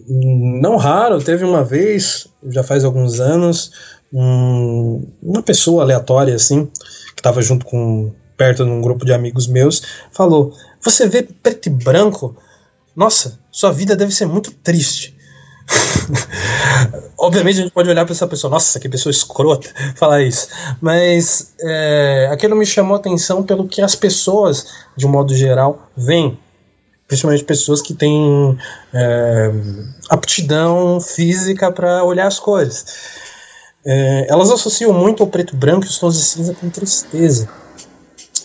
S2: não raro, teve uma vez, já faz alguns anos, um, uma pessoa aleatória assim, que estava junto com perto de um grupo de amigos meus, falou: "Você vê preto e branco? Nossa, sua vida deve ser muito triste." Obviamente a gente pode olhar para essa pessoa, nossa, que pessoa escrota falar isso. Mas é, aquilo me chamou a atenção pelo que as pessoas, de um modo geral, veem. Principalmente pessoas que têm é, aptidão física para olhar as cores. É, elas associam muito o preto branco e os tons de cinza com tristeza.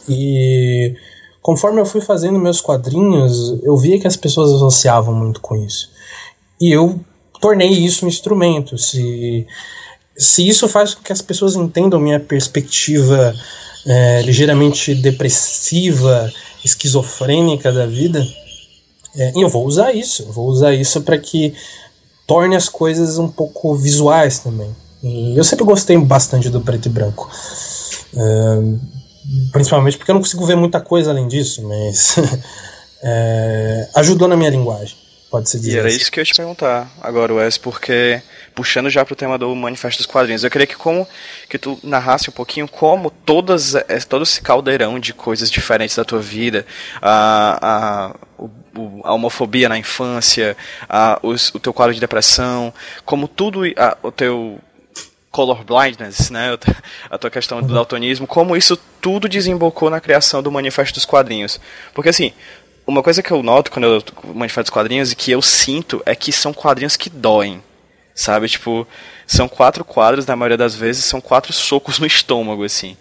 S2: E conforme eu fui fazendo meus quadrinhos, eu via que as pessoas associavam muito com isso. E eu tornei isso um instrumento. Se, se isso faz com que as pessoas entendam minha perspectiva é, ligeiramente depressiva, esquizofrênica da vida, é, eu vou usar isso. Vou usar isso para que torne as coisas um pouco visuais também. E eu sempre gostei bastante do preto e branco. É, principalmente porque eu não consigo ver muita coisa além disso, mas é, ajudou na minha linguagem. Pode ser dizer.
S1: E era assim. isso que eu ia te perguntar agora, Wes, porque puxando já pro tema do Manifesto dos Quadrinhos, eu queria que como que tu narrasse um pouquinho como todas é, todo esse caldeirão de coisas diferentes da tua vida, a, a, a homofobia na infância, a, os, o teu quadro de depressão, como tudo a, o teu color blindness, né, a tua questão do uhum. daltonismo, como isso tudo desembocou na criação do Manifesto dos Quadrinhos. Porque assim, uma coisa que eu noto quando eu manifesto os quadrinhos e que eu sinto é que são quadrinhos que doem. Sabe? Tipo, são quatro quadros, na maioria das vezes, são quatro socos no estômago, assim.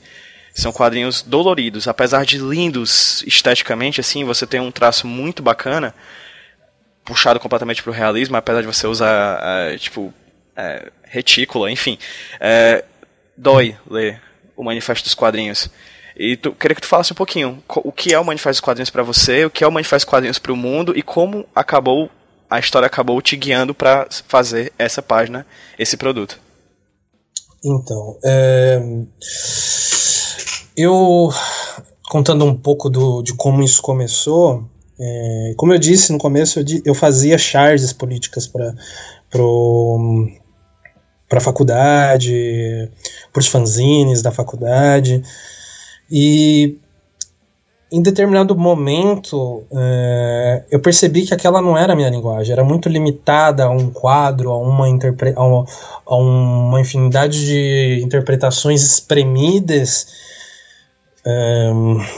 S1: São quadrinhos doloridos, apesar de lindos esteticamente, assim, você tem um traço muito bacana, puxado completamente pro realismo, apesar de você usar, uh, tipo, uh, retícula, enfim. Uh, dói ler o Manifesto dos Quadrinhos. E tu, queria que tu falasse um pouquinho o que é o Manifesto dos Quadrinhos para você, o que é o Manifesto dos Quadrinhos para o mundo e como acabou a história acabou te guiando para fazer essa página, esse produto.
S2: Então, é... eu contando um pouco do, de como isso começou, é... como eu disse no começo, eu, eu fazia charges políticas para para a faculdade, para os fanzines da faculdade. E em determinado momento é, eu percebi que aquela não era a minha linguagem, era muito limitada a um quadro, a uma, a uma, a uma infinidade de interpretações espremidas é,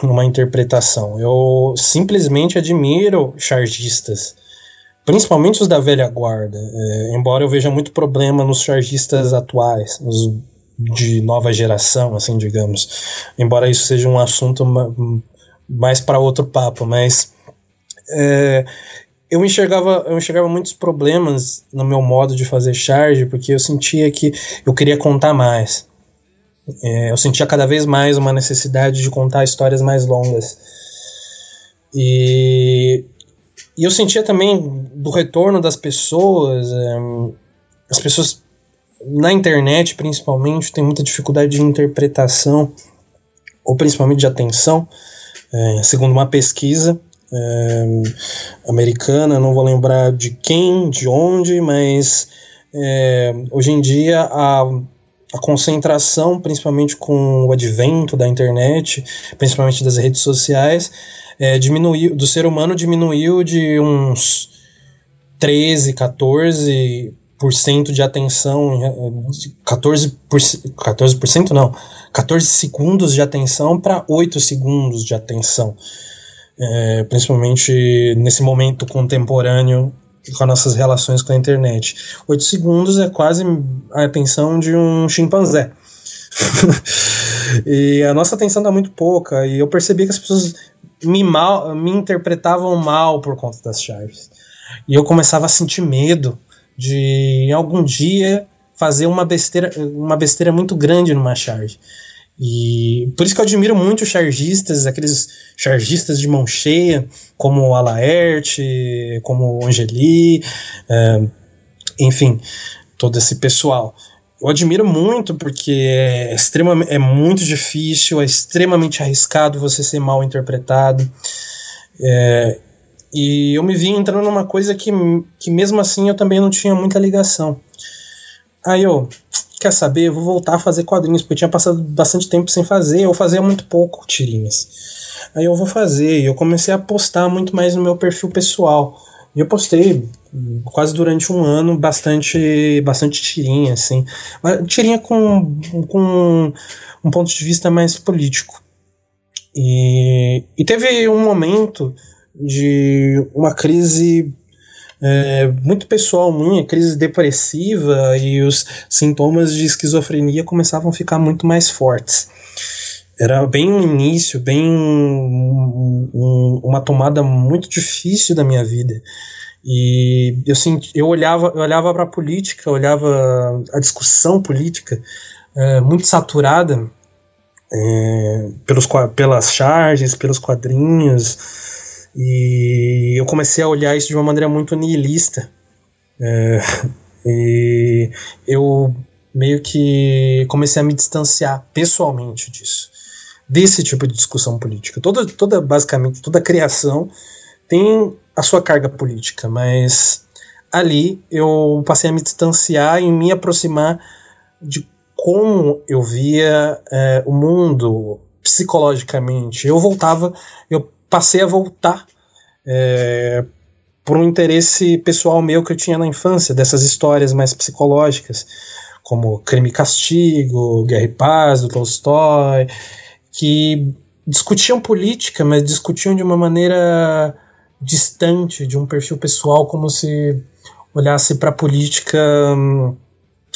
S2: numa interpretação. Eu simplesmente admiro chargistas, principalmente os da velha guarda, é, embora eu veja muito problema nos chargistas atuais, nos de nova geração, assim, digamos. Embora isso seja um assunto mais para outro papo, mas é, eu enxergava eu enxergava muitos problemas no meu modo de fazer charge porque eu sentia que eu queria contar mais. É, eu sentia cada vez mais uma necessidade de contar histórias mais longas. E, e eu sentia também do retorno das pessoas, é, as pessoas na internet principalmente têm muita dificuldade de interpretação ou principalmente de atenção. É, segundo uma pesquisa é, americana, não vou lembrar de quem, de onde, mas é, hoje em dia a, a concentração, principalmente com o advento da internet, principalmente das redes sociais, é, diminuiu, do ser humano diminuiu de uns 13, 14 de atenção, 14%, 14% não, 14 segundos de atenção para 8 segundos de atenção. É, principalmente nesse momento contemporâneo com as nossas relações com a internet. 8 segundos é quase a atenção de um chimpanzé. e a nossa atenção está muito pouca, e eu percebi que as pessoas me, mal, me interpretavam mal por conta das chaves. E eu começava a sentir medo de em algum dia fazer uma besteira, uma besteira muito grande numa charge. E por isso que eu admiro muito os chargistas, aqueles chargistas de mão cheia, como o Alaerte, como o Angeli, é, enfim, todo esse pessoal. Eu admiro muito porque é, extremamente, é muito difícil, é extremamente arriscado você ser mal interpretado. É, e eu me vi entrando numa coisa que, que mesmo assim eu também não tinha muita ligação. Aí eu, quer saber, eu vou voltar a fazer quadrinhos, porque eu tinha passado bastante tempo sem fazer, eu fazia muito pouco tirinhas. Aí eu vou fazer, e eu comecei a postar muito mais no meu perfil pessoal. E eu postei quase durante um ano bastante bastante tirinha, assim. Tirinha com, com um ponto de vista mais político. E, e teve um momento de uma crise é, muito pessoal minha, crise depressiva e os sintomas de esquizofrenia começavam a ficar muito mais fortes. Era bem no início, bem um, um, uma tomada muito difícil da minha vida. E eu, senti, eu olhava, eu olhava para a política, olhava a discussão política é, muito saturada é, pelos, pelas charges, pelos quadrinhos, e eu comecei a olhar isso de uma maneira muito nihilista. É, e eu meio que comecei a me distanciar pessoalmente disso, desse tipo de discussão política. Toda, toda basicamente, toda criação tem a sua carga política, mas ali eu passei a me distanciar e me aproximar de como eu via é, o mundo psicologicamente. Eu voltava, eu passei a voltar é, por um interesse pessoal meu que eu tinha na infância, dessas histórias mais psicológicas, como Crime e Castigo, Guerra e Paz, do Tolstói, que discutiam política, mas discutiam de uma maneira distante de um perfil pessoal, como se olhasse para a política hum,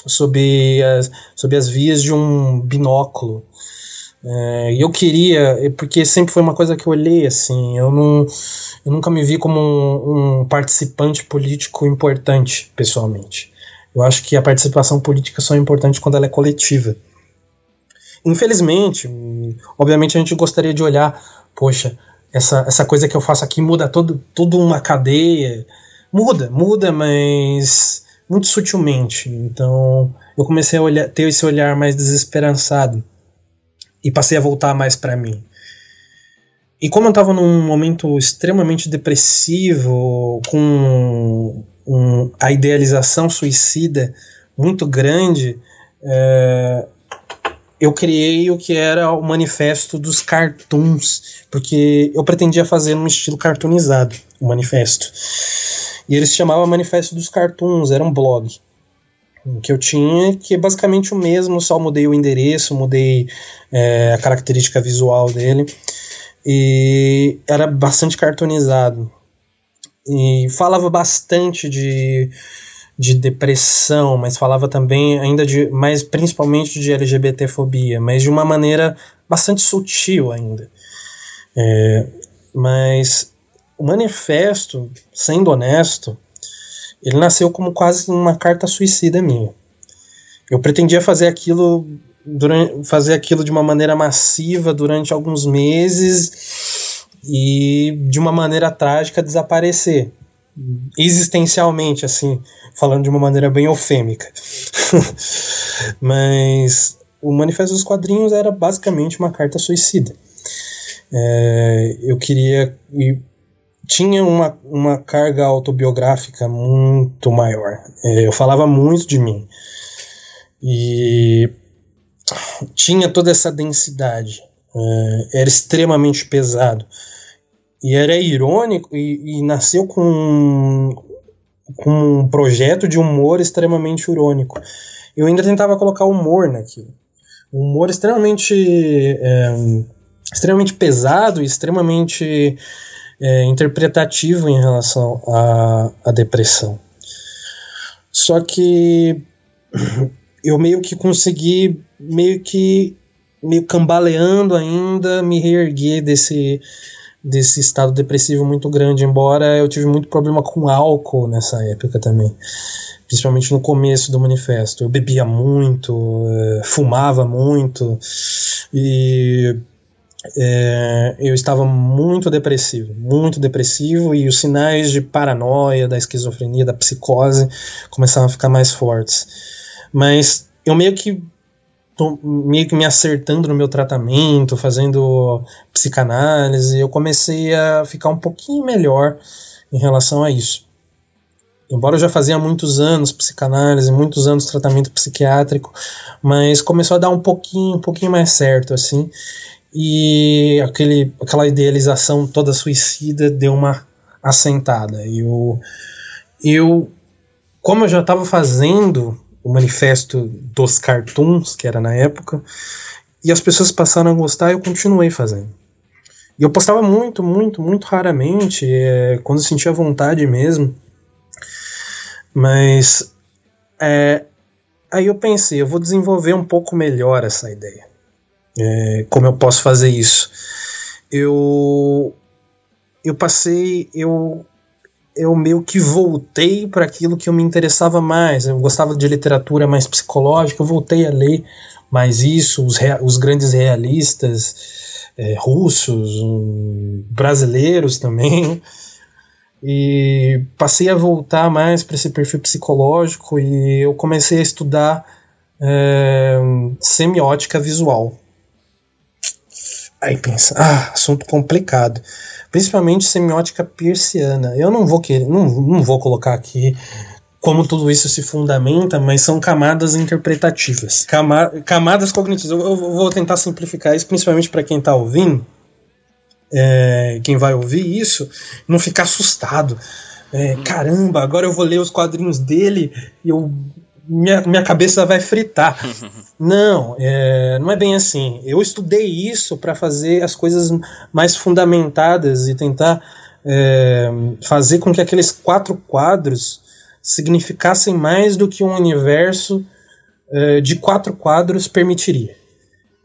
S2: sob as, sob as vias de um binóculo. É, e eu queria, porque sempre foi uma coisa que eu olhei assim, eu, não, eu nunca me vi como um, um participante político importante, pessoalmente. Eu acho que a participação política só é importante quando ela é coletiva. Infelizmente, obviamente a gente gostaria de olhar, poxa, essa, essa coisa que eu faço aqui muda todo, toda uma cadeia. Muda, muda, mas muito sutilmente. Então eu comecei a olhar, ter esse olhar mais desesperançado e passei a voltar mais para mim. E como eu estava num momento extremamente depressivo, com um, a idealização suicida muito grande, é, eu criei o que era o manifesto dos cartoons, porque eu pretendia fazer num estilo cartoonizado o manifesto. E ele se chamava Manifesto dos Cartoons, era um blog que eu tinha, que é basicamente o mesmo, só mudei o endereço, mudei é, a característica visual dele. E era bastante cartoonizado. E falava bastante de, de depressão, mas falava também ainda de, mais principalmente de LGBTfobia, mas de uma maneira bastante sutil ainda. É, mas o manifesto, sendo honesto, ele nasceu como quase uma carta suicida minha. Eu pretendia fazer aquilo durante, fazer aquilo de uma maneira massiva durante alguns meses e de uma maneira trágica desaparecer. Existencialmente assim falando de uma maneira bem eufêmica mas o manifesto dos quadrinhos era basicamente uma carta suicida. É, eu queria tinha uma, uma carga autobiográfica muito maior. É, eu falava muito de mim. E tinha toda essa densidade. É, era extremamente pesado. E era irônico e, e, nasceu com, com um projeto de humor extremamente irônico. Eu ainda tentava colocar humor naquilo. Um humor extremamente, é, extremamente pesado e extremamente é, interpretativo em relação à, à depressão. Só que eu meio que consegui, meio que meio cambaleando ainda, me reerguer desse, desse estado depressivo muito grande, embora eu tive muito problema com álcool nessa época também. Principalmente no começo do manifesto. Eu bebia muito, é, fumava muito e é, eu estava muito depressivo, muito depressivo, e os sinais de paranoia, da esquizofrenia, da psicose começavam a ficar mais fortes. Mas eu meio que tô meio que me acertando no meu tratamento, fazendo psicanálise, eu comecei a ficar um pouquinho melhor em relação a isso. Embora eu já fazia muitos anos psicanálise, muitos anos tratamento psiquiátrico, mas começou a dar um pouquinho, um pouquinho mais certo assim e aquele, aquela idealização toda suicida deu uma assentada. Eu, eu como eu já estava fazendo o manifesto dos cartoons, que era na época, e as pessoas passaram a gostar, eu continuei fazendo. E eu postava muito, muito, muito raramente, é, quando eu sentia vontade mesmo. Mas é, aí eu pensei, eu vou desenvolver um pouco melhor essa ideia. É, como eu posso fazer isso? Eu eu passei eu eu meio que voltei para aquilo que eu me interessava mais. Eu gostava de literatura mais psicológica, eu voltei a ler mais isso, os, os grandes realistas é, russos, um, brasileiros também. E passei a voltar mais para esse perfil psicológico e eu comecei a estudar é, semiótica visual. Aí pensa, ah, assunto complicado. Principalmente semiótica persiana. Eu não vou querer, não, não vou colocar aqui como tudo isso se fundamenta, mas são camadas interpretativas, Cama camadas cognitivas. Eu, eu, vou tentar simplificar isso, principalmente para quem está ouvindo, é, quem vai ouvir isso, não ficar assustado. É, caramba, agora eu vou ler os quadrinhos dele e eu minha, minha cabeça vai fritar. não, é, não é bem assim. Eu estudei isso para fazer as coisas mais fundamentadas e tentar é, fazer com que aqueles quatro quadros significassem mais do que um universo é, de quatro quadros permitiria.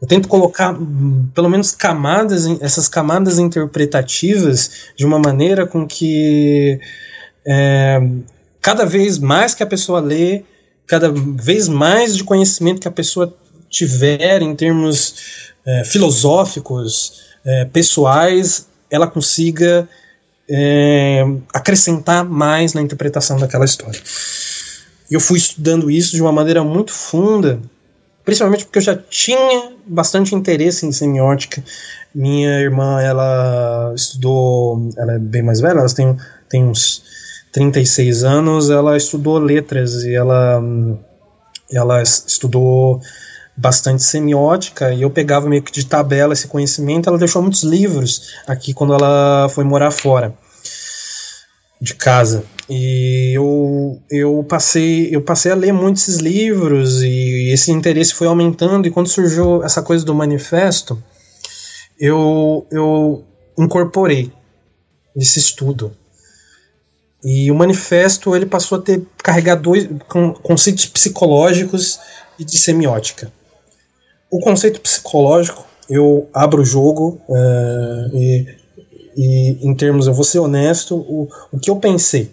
S2: Eu tento colocar pelo menos camadas, essas camadas interpretativas de uma maneira com que é, cada vez mais que a pessoa lê, cada vez mais de conhecimento que a pessoa tiver em termos é, filosóficos, é, pessoais, ela consiga é, acrescentar mais na interpretação daquela história. Eu fui estudando isso de uma maneira muito funda, principalmente porque eu já tinha bastante interesse em semiótica. Minha irmã, ela estudou, ela é bem mais velha, ela tem, tem uns 36 anos, ela estudou letras e ela, ela estudou bastante semiótica e eu pegava meio que de tabela esse conhecimento. Ela deixou muitos livros aqui quando ela foi morar fora de casa. E eu, eu passei eu passei a ler muitos livros e esse interesse foi aumentando e quando surgiu essa coisa do manifesto, eu eu incorporei esse estudo. E o manifesto ele passou a ter carregar dois conceitos psicológicos e de semiótica. O conceito psicológico, eu abro o jogo uh, e, e, em termos, eu vou ser honesto, o, o que eu pensei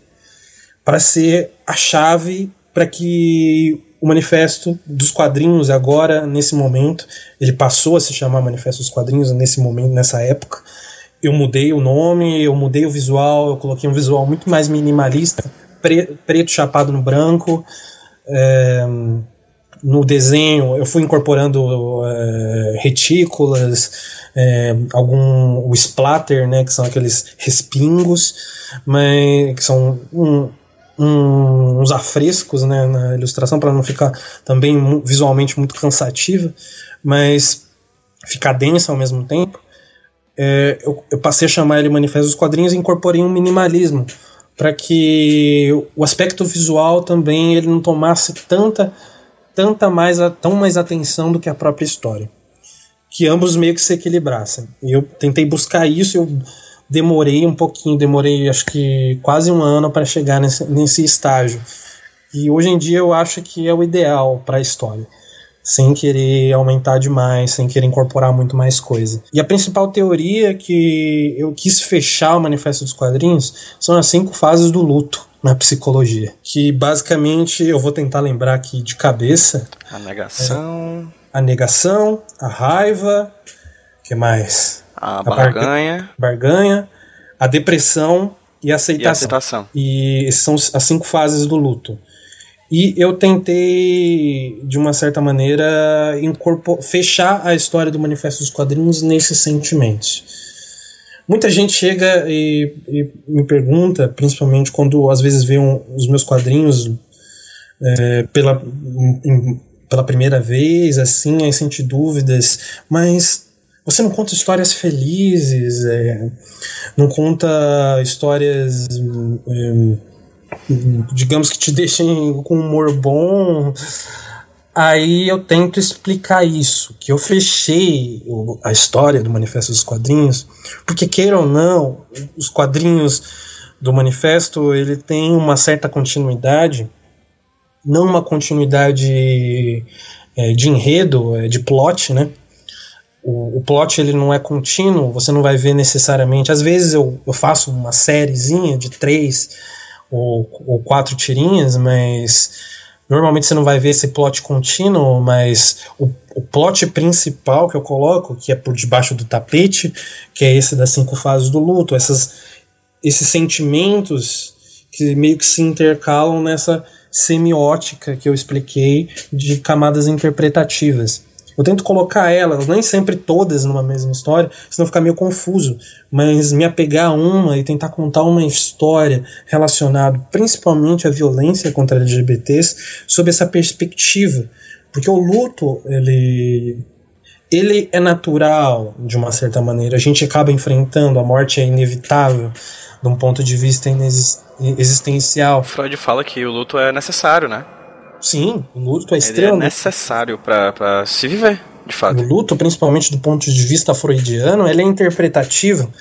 S2: para ser a chave para que o manifesto dos quadrinhos agora nesse momento ele passou a se chamar manifesto dos quadrinhos nesse momento nessa época eu mudei o nome eu mudei o visual eu coloquei um visual muito mais minimalista pre, preto chapado no branco é, no desenho eu fui incorporando é, retículas, é, algum o splatter, né, que são aqueles respingos, mas que são um, um, uns afrescos, né, na ilustração para não ficar também visualmente muito cansativa, mas ficar densa ao mesmo tempo. É, eu, eu, passei a chamar ele Manifesto dos Quadrinhos e incorporei um minimalismo para que o aspecto visual também ele não tomasse tanta tanta mais, tão mais atenção do que a própria história. Que ambos meio que se equilibrassem. Eu tentei buscar isso, eu demorei um pouquinho, demorei acho que quase um ano para chegar nesse, nesse estágio. E hoje em dia eu acho que é o ideal para a história. Sem querer aumentar demais, sem querer incorporar muito mais coisa. E a principal teoria que eu quis fechar o Manifesto dos Quadrinhos são as cinco fases do luto na psicologia. Que basicamente eu vou tentar lembrar aqui de cabeça.
S1: A negação.
S2: É, a negação, a raiva. que mais?
S1: A, a barganha.
S2: Barganha, a depressão e a aceitação. E, a
S1: aceitação.
S2: e essas são as cinco fases do luto. E eu tentei, de uma certa maneira, fechar a história do Manifesto dos Quadrinhos nesses sentimentos. Muita gente chega e, e me pergunta, principalmente quando às vezes vê um, os meus quadrinhos é, pela, em, pela primeira vez, assim, aí sente dúvidas, mas você não conta histórias felizes, é, não conta histórias, é, digamos que te deixem com humor bom. Aí eu tento explicar isso, que eu fechei a história do Manifesto dos Quadrinhos, porque queira ou não, os quadrinhos do Manifesto ele tem uma certa continuidade, não uma continuidade é, de enredo, é, de plot, né? O, o, plot ele não é contínuo, você não vai ver necessariamente. Às vezes eu, eu faço uma sériezinha de três ou, ou quatro tirinhas, mas Normalmente você não vai ver esse plot contínuo, mas o, o plot principal que eu coloco, que é por debaixo do tapete, que é esse das cinco fases do luto, essas, esses sentimentos que meio que se intercalam nessa semiótica que eu expliquei de camadas interpretativas. Eu tento colocar elas, nem sempre todas numa mesma história, senão fica meio confuso, mas me apegar a uma e tentar contar uma história relacionada principalmente à violência contra LGBTs sob essa perspectiva. Porque o luto, ele ele é natural de uma certa maneira. A gente acaba enfrentando, a morte é inevitável de um ponto de vista existencial.
S1: Freud fala que o luto é necessário, né?
S2: Sim, o luto é extremamente.
S1: é necessário para se viver, de fato.
S2: O luto, principalmente do ponto de vista freudiano, ele é interpretativo.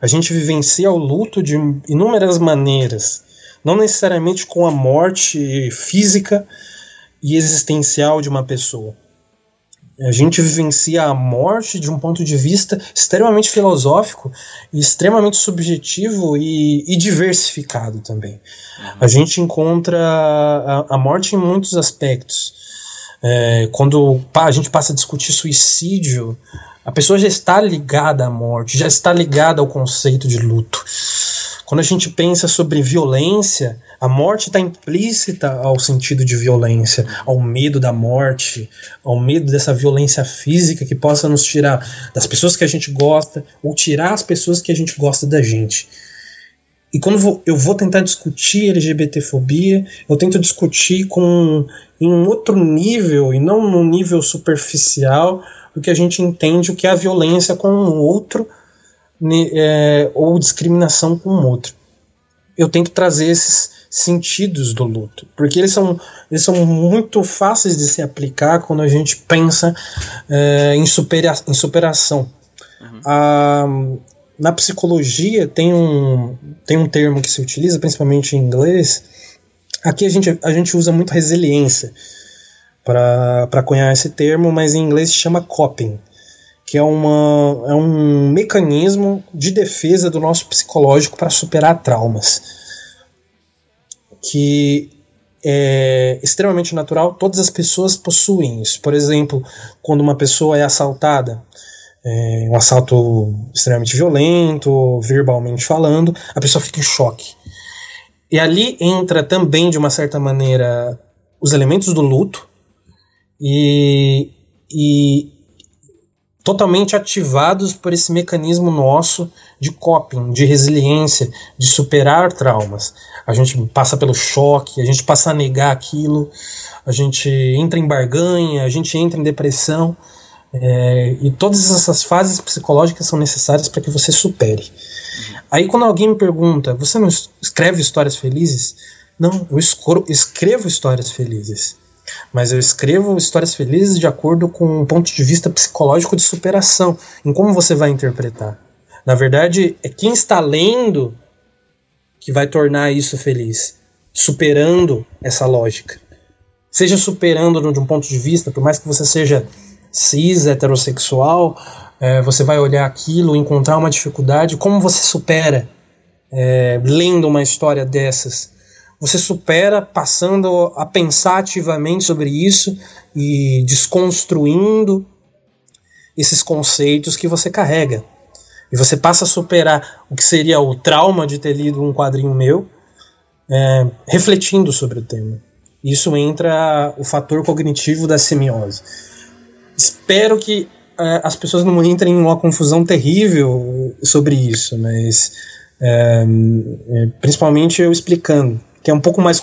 S2: A gente vivencia o luto de inúmeras maneiras, não necessariamente com a morte física e existencial de uma pessoa. A gente vivencia a morte de um ponto de vista extremamente filosófico, extremamente subjetivo e, e diversificado também. Uhum. A gente encontra a, a, morte em muitos aspectos. É, quando a gente passa a discutir suicídio, a pessoa já está ligada à morte, já está ligada ao conceito de luto. Quando a gente pensa sobre violência, a morte está implícita ao sentido de violência, ao medo da morte, ao medo dessa violência física que possa nos tirar das pessoas que a gente gosta ou tirar as pessoas que a gente gosta da gente. E quando eu vou tentar discutir LGBTfobia, eu tento discutir com em um outro nível e não no nível superficial do que a gente entende o que é a violência com o outro é, ou discriminação com o outro. Eu tento trazer esses sentidos do luto, porque eles são, eles são muito fáceis de se aplicar quando a gente pensa é, em, supera, em superação. Uhum. A, na psicologia tem um, tem um termo que se utiliza, principalmente em inglês. Aqui a gente, a gente usa muito resiliência para cunhar esse termo, mas em inglês se chama coping que é, uma, é um mecanismo de defesa do nosso psicológico para superar traumas. Que é extremamente natural, todas as pessoas possuem isso. Por exemplo, quando uma pessoa é assaltada, é um assalto extremamente violento, verbalmente falando, a pessoa fica em choque. E ali entra também, de uma certa maneira, os elementos do luto e, e totalmente ativados por esse mecanismo nosso de coping, de resiliência, de superar traumas. A gente passa pelo choque, a gente passa a negar aquilo, a gente entra em barganha, a gente entra em depressão. É, e todas essas fases psicológicas são necessárias para que você supere. Aí quando alguém me pergunta, você não escreve histórias felizes? Não, eu escrevo histórias felizes mas eu escrevo histórias felizes de acordo com um ponto de vista psicológico de superação, em como você vai interpretar. Na verdade, é quem está lendo que vai tornar isso feliz, superando essa lógica. Seja superando de um ponto de vista, por mais que você seja cis, heterossexual, é, você vai olhar aquilo, encontrar uma dificuldade, como você supera é, lendo uma história dessas? Você supera passando a pensar ativamente sobre isso e desconstruindo esses conceitos que você carrega. E você passa a superar o que seria o trauma de ter lido um quadrinho meu, é, refletindo sobre o tema. Isso entra o fator cognitivo da semiose. Espero que é, as pessoas não entrem em uma confusão terrível sobre isso, mas é, é principalmente eu explicando que é um pouco mais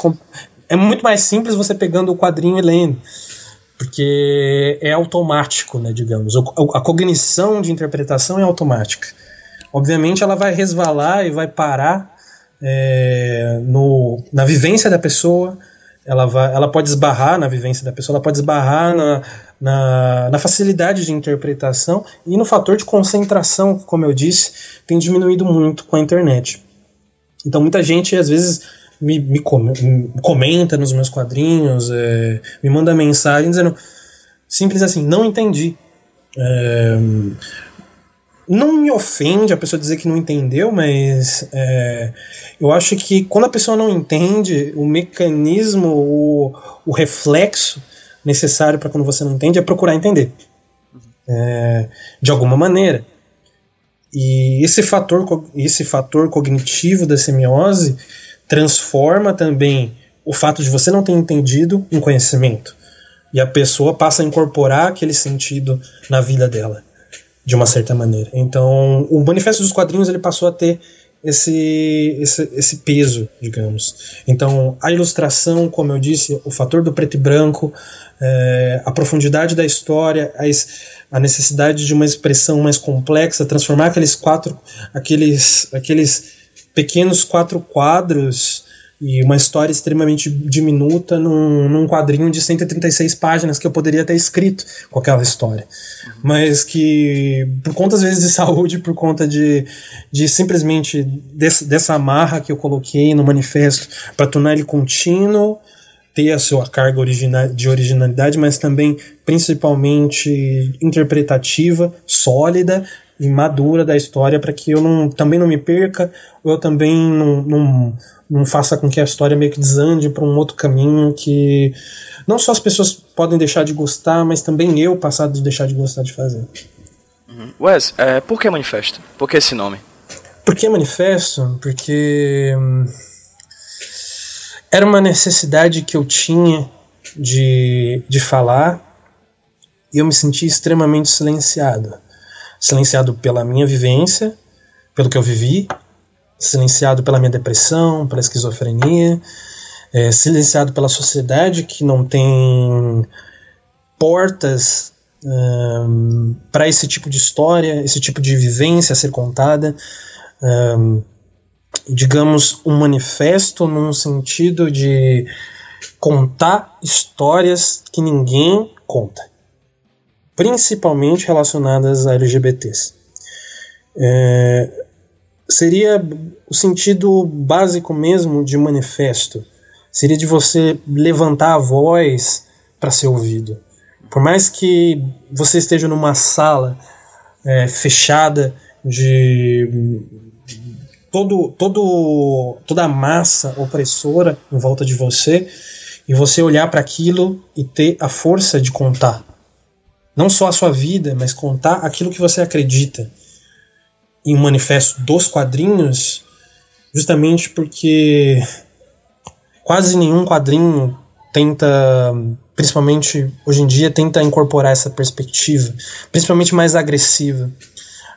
S2: é muito mais simples você pegando o quadrinho e lendo, porque é automático, né, digamos. A cognição de interpretação é automática. Obviamente, ela vai resvalar e vai parar é, no, na vivência da pessoa. Ela, vai, ela pode esbarrar na vivência da pessoa, ela pode esbarrar na, na, na facilidade de interpretação e no fator de concentração, como eu disse, tem diminuído muito com a internet. Então, muita gente às vezes me, me, comenta nos meus quadrinhos, é, me manda mensagem dizendo simples assim, não entendi. É, não me ofende a pessoa dizer que não entendeu, mas é, eu acho que quando a pessoa não entende, o mecanismo, o, o reflexo necessário para quando você não entende é procurar entender. É, de alguma maneira. E esse fator, esse fator cognitivo da semiose transforma também o fato de você não ter entendido em conhecimento. E a pessoa passa a incorporar aquele sentido na vida dela, de uma certa maneira. Então, o Manifesto dos Quadrinhos ele passou a ter esse, esse, esse peso, digamos. Então, a ilustração, como eu disse, o fator do preto e branco, é, a profundidade da história, a, a necessidade de uma expressão mais complexa, transformar aqueles quatro, aqueles, aqueles pequenos quatro quadros e uma história extremamente diminuta num, num quadrinho de 136 páginas que eu poderia ter escrito com aquela história. Mas que, por conta às vezes de saúde, por conta de, de simplesmente desse, dessa amarra que eu coloquei no manifesto para tornar ele contínuo, ter a sua carga original, de originalidade, mas também principalmente interpretativa, sólida madura da história para que eu não, também não me perca, ou eu também não, não não faça com que a história meio que desande para um outro caminho que não só as pessoas podem deixar de gostar, mas também eu passar de deixar de gostar de fazer.
S1: Uhum. Wes, é, por que manifesto? Por que esse nome?
S2: Por que manifesto? Porque hum, era uma necessidade que eu tinha de, de falar e eu me senti extremamente silenciado. Silenciado pela minha vivência, pelo que eu vivi, silenciado pela minha depressão, pela esquizofrenia, é, silenciado pela sociedade que não tem portas um, para esse tipo de história, esse tipo de vivência a ser contada. Um, digamos, um manifesto num sentido de contar histórias que ninguém conta, principalmente relacionadas a LGBTs. É, seria o sentido básico mesmo de manifesto. Seria de você levantar a voz para ser ouvido. Por mais que você esteja numa sala é, fechada de todo, todo, toda a massa opressora em volta de você e você olhar para aquilo e ter a força de contar. Não só a sua vida, mas contar aquilo que você acredita em um manifesto dos quadrinhos, justamente porque quase nenhum quadrinho tenta, principalmente hoje em dia, tenta incorporar essa perspectiva, principalmente mais agressiva.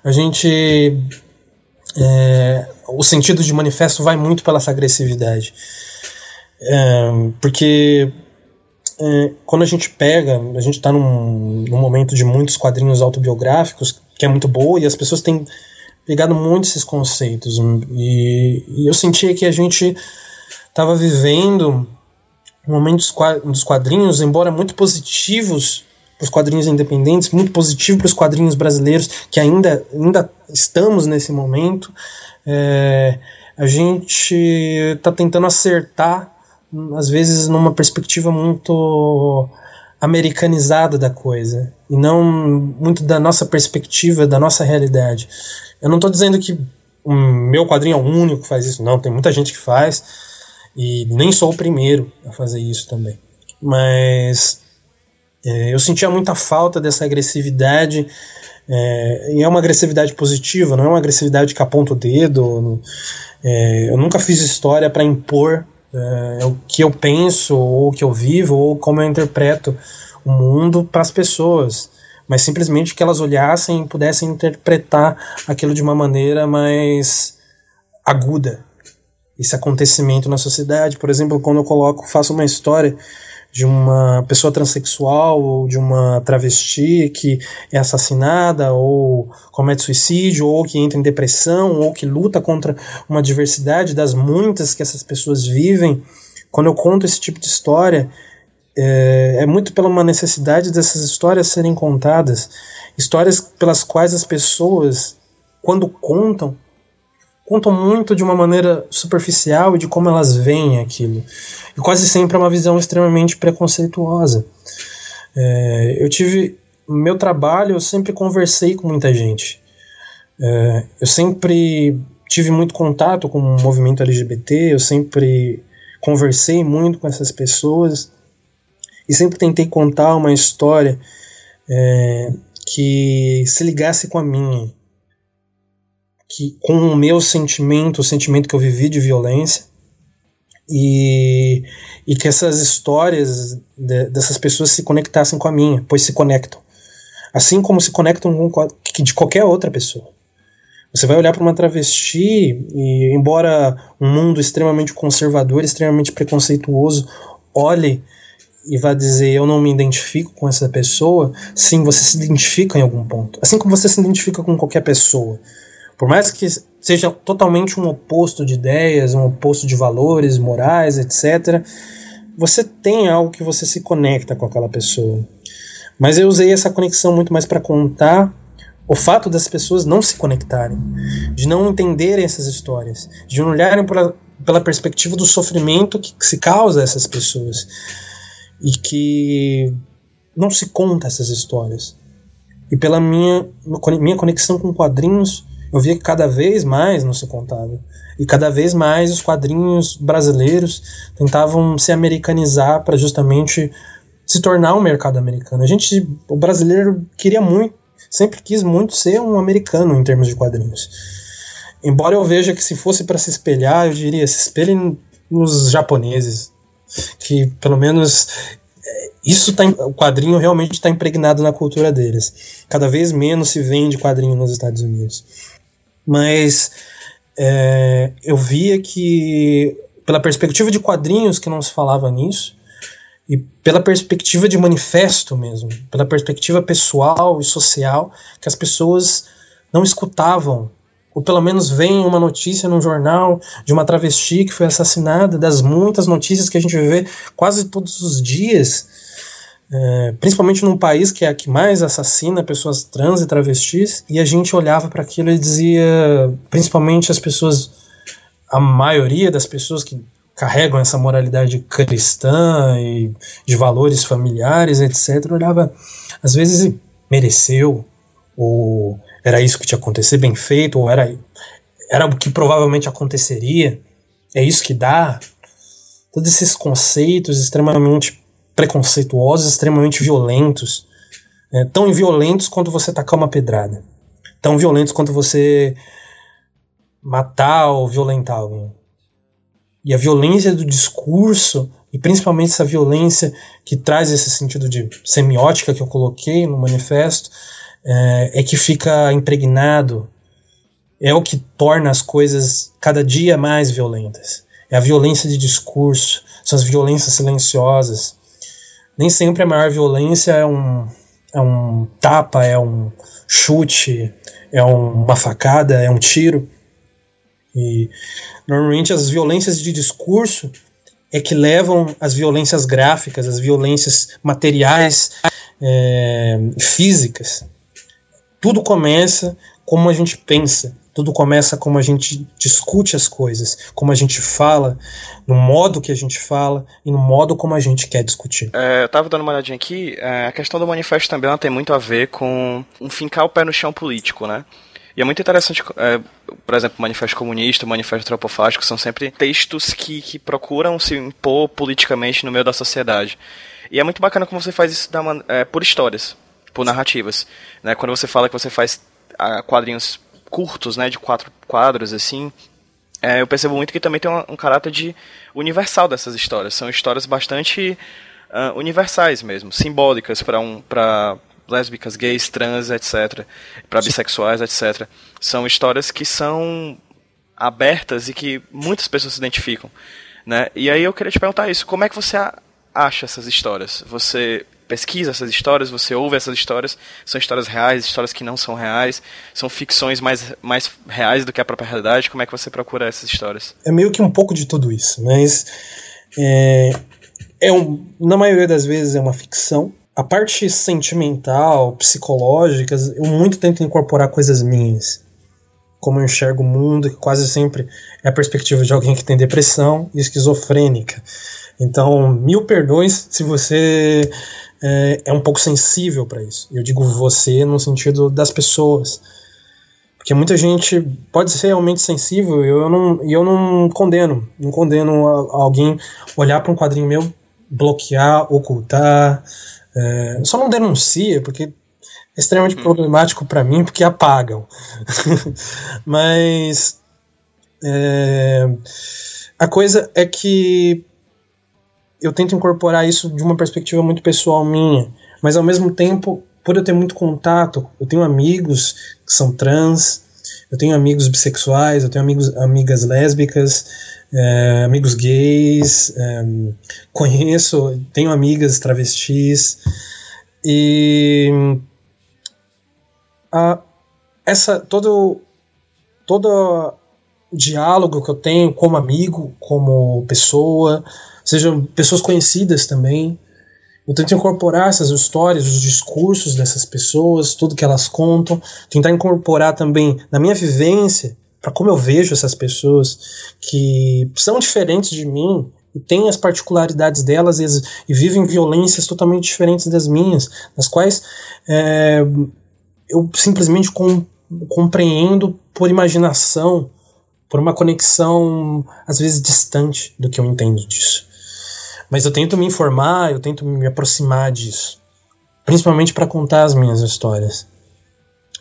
S2: A gente. É, o sentido de manifesto vai muito pela essa agressividade. É, porque é, quando a gente pega, a gente está num, num momento de muitos quadrinhos autobiográficos, que é muito boa, e as pessoas têm pegado muito esses conceitos. E, e eu sentia que a gente estava vivendo um momento dos quadrinhos, embora muito positivos para os quadrinhos independentes, muito positivo para os quadrinhos brasileiros, que ainda, ainda estamos nesse momento. É, a gente está tentando acertar, às vezes, numa perspectiva muito americanizada da coisa, e não muito da nossa perspectiva, da nossa realidade. Eu não estou dizendo que o meu quadrinho é o único que faz isso, não. Tem muita gente que faz e nem sou o primeiro a fazer isso também. Mas é, eu sentia muita falta dessa agressividade. É, e é uma agressividade positiva, não é uma agressividade que aponta o dedo. É, eu nunca fiz história para impor é, o que eu penso, ou o que eu vivo, ou como eu interpreto o mundo para as pessoas mas simplesmente que elas olhassem e pudessem interpretar aquilo de uma maneira mais aguda. Esse acontecimento na sociedade, por exemplo, quando eu coloco, faço uma história de uma pessoa transexual ou de uma travesti que é assassinada ou comete suicídio ou que entra em depressão ou que luta contra uma diversidade das muitas que essas pessoas vivem, quando eu conto esse tipo de história, é, é muito pela uma necessidade dessas histórias serem contadas, histórias pelas quais as pessoas, quando contam, contam muito de uma maneira superficial e de como elas veem aquilo. E quase sempre é uma visão extremamente preconceituosa. É, eu tive. No meu trabalho, eu sempre conversei com muita gente. É, eu sempre tive muito contato com o movimento LGBT, eu sempre conversei muito com essas pessoas e sempre tentei contar uma história é, que se ligasse com a minha, que com o meu sentimento, o sentimento que eu vivi de violência, e, e que essas histórias de, dessas pessoas se conectassem com a minha, pois se conectam. Assim como se conectam com de qualquer outra pessoa. Você vai olhar para uma travesti e, embora um mundo extremamente conservador, extremamente preconceituoso, olhe e vai dizer eu não me identifico com essa pessoa, sim, você se identifica em algum ponto. Assim como você se identifica com qualquer pessoa. Por mais que seja totalmente um oposto de ideias, um oposto de valores, morais, etc., você tem algo que você se conecta com aquela pessoa. Mas eu usei essa conexão muito mais para contar o fato das pessoas não se conectarem, de não entenderem essas histórias, de não olharem pela, pela perspectiva do sofrimento que, que se causa a essas pessoas e que não se conta essas histórias. E pela minha, minha conexão com quadrinhos, eu via que cada vez mais não se contava. E cada vez mais os quadrinhos brasileiros tentavam se americanizar para justamente se tornar um mercado americano. A gente, o brasileiro queria muito, sempre quis muito ser um americano em termos de quadrinhos. Embora eu veja que se fosse para se espelhar, eu diria se espelhem nos japoneses, que pelo menos é, isso tá, o quadrinho realmente está impregnado na cultura deles. Cada vez menos se vende quadrinho nos Estados Unidos. Mas é, eu via que, pela perspectiva de quadrinhos que não se falava nisso, e pela perspectiva de manifesto mesmo, pela perspectiva pessoal e social, que as pessoas não escutavam, ou pelo menos veem uma notícia num jornal de uma travesti que foi assassinada, das muitas notícias que a gente vê quase todos os dias, é, principalmente num país que é a que mais assassina pessoas trans e travestis, e a gente olhava para aquilo e dizia, principalmente as pessoas, a maioria das pessoas que carregam essa moralidade cristã e de valores familiares, etc., olhava, às vezes mereceu, ou era isso que tinha acontecer bem feito, ou era, era o que provavelmente aconteceria, é isso que dá. Todos esses conceitos extremamente preconceituosos, extremamente violentos, é, tão violentos quanto você tacar uma pedrada, tão violentos quanto você matar ou violentar alguém. E a violência do discurso, e principalmente essa violência que traz esse sentido de semiótica que eu coloquei no manifesto, é, é que fica impregnado, é o que torna as coisas cada dia mais violentas. É a violência de discurso, são as violências silenciosas. Nem sempre a maior violência é um, é um tapa, é um chute, é um, uma facada, é um tiro. E normalmente as violências de discurso é que levam às violências gráficas, às violências materiais, é, físicas. Tudo começa como a gente pensa, tudo começa como a gente discute as coisas, como a gente fala, no modo que a gente fala e no modo como a gente quer discutir.
S1: É, eu tava dando uma olhadinha aqui, é, a questão do manifesto também ela tem muito a ver com um fincar o pé no chão político, né? E é muito interessante, é, por exemplo, o Manifesto Comunista, o Manifesto Antropofágico, são sempre textos que, que procuram se impor politicamente no meio da sociedade. E é muito bacana como você faz isso da, é, por histórias, por narrativas. Né? Quando você fala que você faz ah, quadrinhos curtos, né, de quatro quadros, assim, é, eu percebo muito que também tem um, um, caráter de universal dessas histórias. São histórias bastante uh, universais mesmo, simbólicas para um, lésbicas, gays, trans, etc., para bissexuais, etc. São histórias que são abertas e que muitas pessoas se identificam, né? E aí eu queria te perguntar isso, como é que você acha essas histórias? Você pesquisa essas histórias, você ouve essas histórias, são histórias reais, histórias que não são reais, são ficções mais, mais reais do que a própria realidade, como é que você procura essas histórias?
S2: É meio que um pouco de tudo isso, mas é, é um, na maioria das vezes é uma ficção, a parte sentimental, psicológica, eu muito tento incorporar coisas minhas. Como eu enxergo o mundo, que quase sempre é a perspectiva de alguém que tem depressão e esquizofrênica. Então, mil perdões se você é, é um pouco sensível para isso. Eu digo você no sentido das pessoas. Porque muita gente pode ser realmente sensível e eu não, eu não condeno. Não condeno alguém olhar para um quadrinho meu, bloquear, ocultar, é, só não denuncia, porque é extremamente uhum. problemático para mim, porque apagam. Mas é, a coisa é que eu tento incorporar isso de uma perspectiva muito pessoal minha, mas ao mesmo tempo, por eu ter muito contato, eu tenho amigos que são trans, eu tenho amigos bissexuais, eu tenho amigos, amigas lésbicas, é, amigos gays, é, conheço, tenho amigas travestis e a, essa todo todo diálogo que eu tenho como amigo, como pessoa, sejam pessoas conhecidas também. Eu tento incorporar essas histórias, os discursos dessas pessoas, tudo que elas contam, tentar incorporar também na minha vivência, para como eu vejo essas pessoas que são diferentes de mim e têm as particularidades delas e, e vivem violências totalmente diferentes das minhas, nas quais é, eu simplesmente com, compreendo por imaginação, por uma conexão às vezes distante do que eu entendo disso. Mas eu tento me informar, eu tento me aproximar disso. Principalmente para contar as minhas histórias.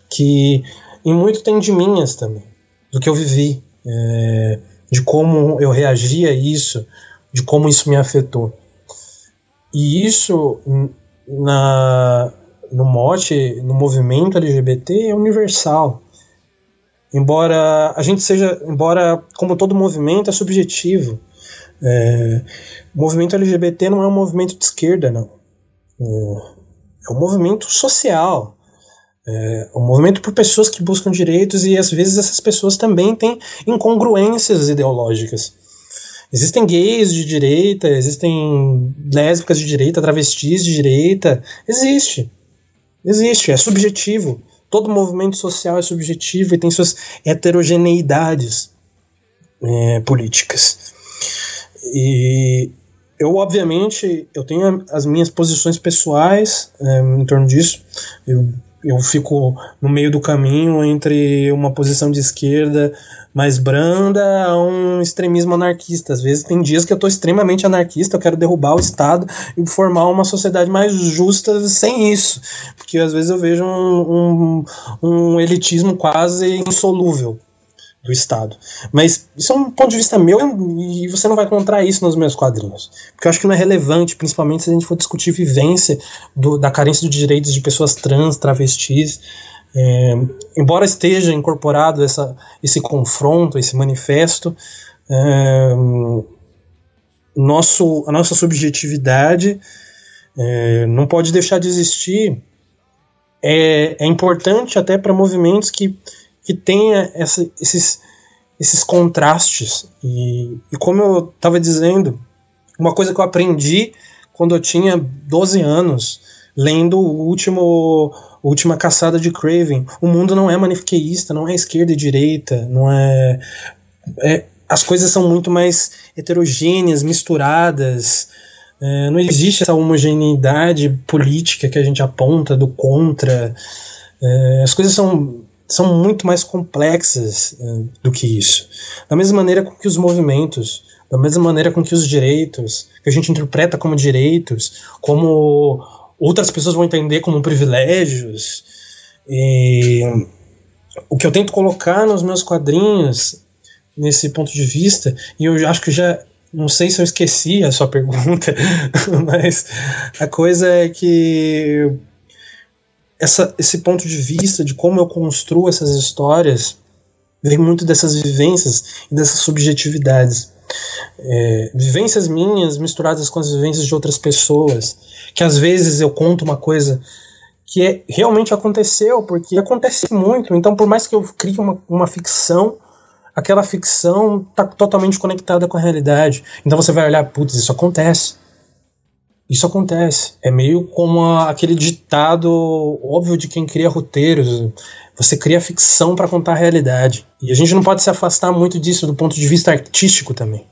S2: Que em muito tem de minhas também. Do que eu vivi. É, de como eu reagi a isso. De como isso me afetou. E isso, na, no mote, no movimento LGBT, é universal. Embora a gente seja, embora como todo movimento é subjetivo. É, o movimento LGBT não é um movimento de esquerda, não. É um movimento social. É um movimento por pessoas que buscam direitos e às vezes essas pessoas também têm incongruências ideológicas. Existem gays de direita, existem lésbicas de direita, travestis de direita. Existe. Existe, é subjetivo. Todo movimento social é subjetivo e tem suas heterogeneidades é, políticas. E eu, obviamente, eu tenho as minhas posições pessoais é, em torno disso. Eu, eu fico no meio do caminho entre uma posição de esquerda mais branda a um extremismo anarquista. Às vezes tem dias que eu estou extremamente anarquista, eu quero derrubar o Estado e formar uma sociedade mais justa sem isso. Porque às vezes eu vejo um, um, um elitismo quase insolúvel do Estado. Mas isso é um ponto de vista meu e você não vai encontrar isso nos meus quadrinhos. Porque eu acho que não é relevante, principalmente se a gente for discutir vivência do, da carência de direitos de pessoas trans, travestis. É, embora esteja incorporado essa, esse confronto, esse manifesto, é, nosso, a nossa subjetividade é, não pode deixar de existir. É, é importante até para movimentos que que tenha essa, esses, esses contrastes. E, e como eu estava dizendo, uma coisa que eu aprendi quando eu tinha 12 anos, lendo o último última caçada de Craven. O mundo não é maniqueísta, não é esquerda e direita, não é, é as coisas são muito mais heterogêneas, misturadas. É, não existe essa homogeneidade política que a gente aponta do contra. É, as coisas são são muito mais complexas uh, do que isso. Da mesma maneira com que os movimentos, da mesma maneira com que os direitos, que a gente interpreta como direitos, como outras pessoas vão entender como privilégios. E o que eu tento colocar nos meus quadrinhos, nesse ponto de vista, e eu acho que já não sei se eu esqueci a sua pergunta, mas a coisa é que essa, esse ponto de vista de como eu construo essas histórias vem muito dessas vivências e dessas subjetividades. É, vivências minhas misturadas com as vivências de outras pessoas, que às vezes eu conto uma coisa que é, realmente aconteceu, porque acontece muito. Então, por mais que eu crie uma, uma ficção, aquela ficção está totalmente conectada com a realidade. Então você vai olhar, putz, isso acontece. Isso acontece. É meio como a, aquele ditado óbvio de quem cria roteiros. Você cria ficção para contar a realidade. E a gente não pode se afastar muito disso do ponto de vista artístico também.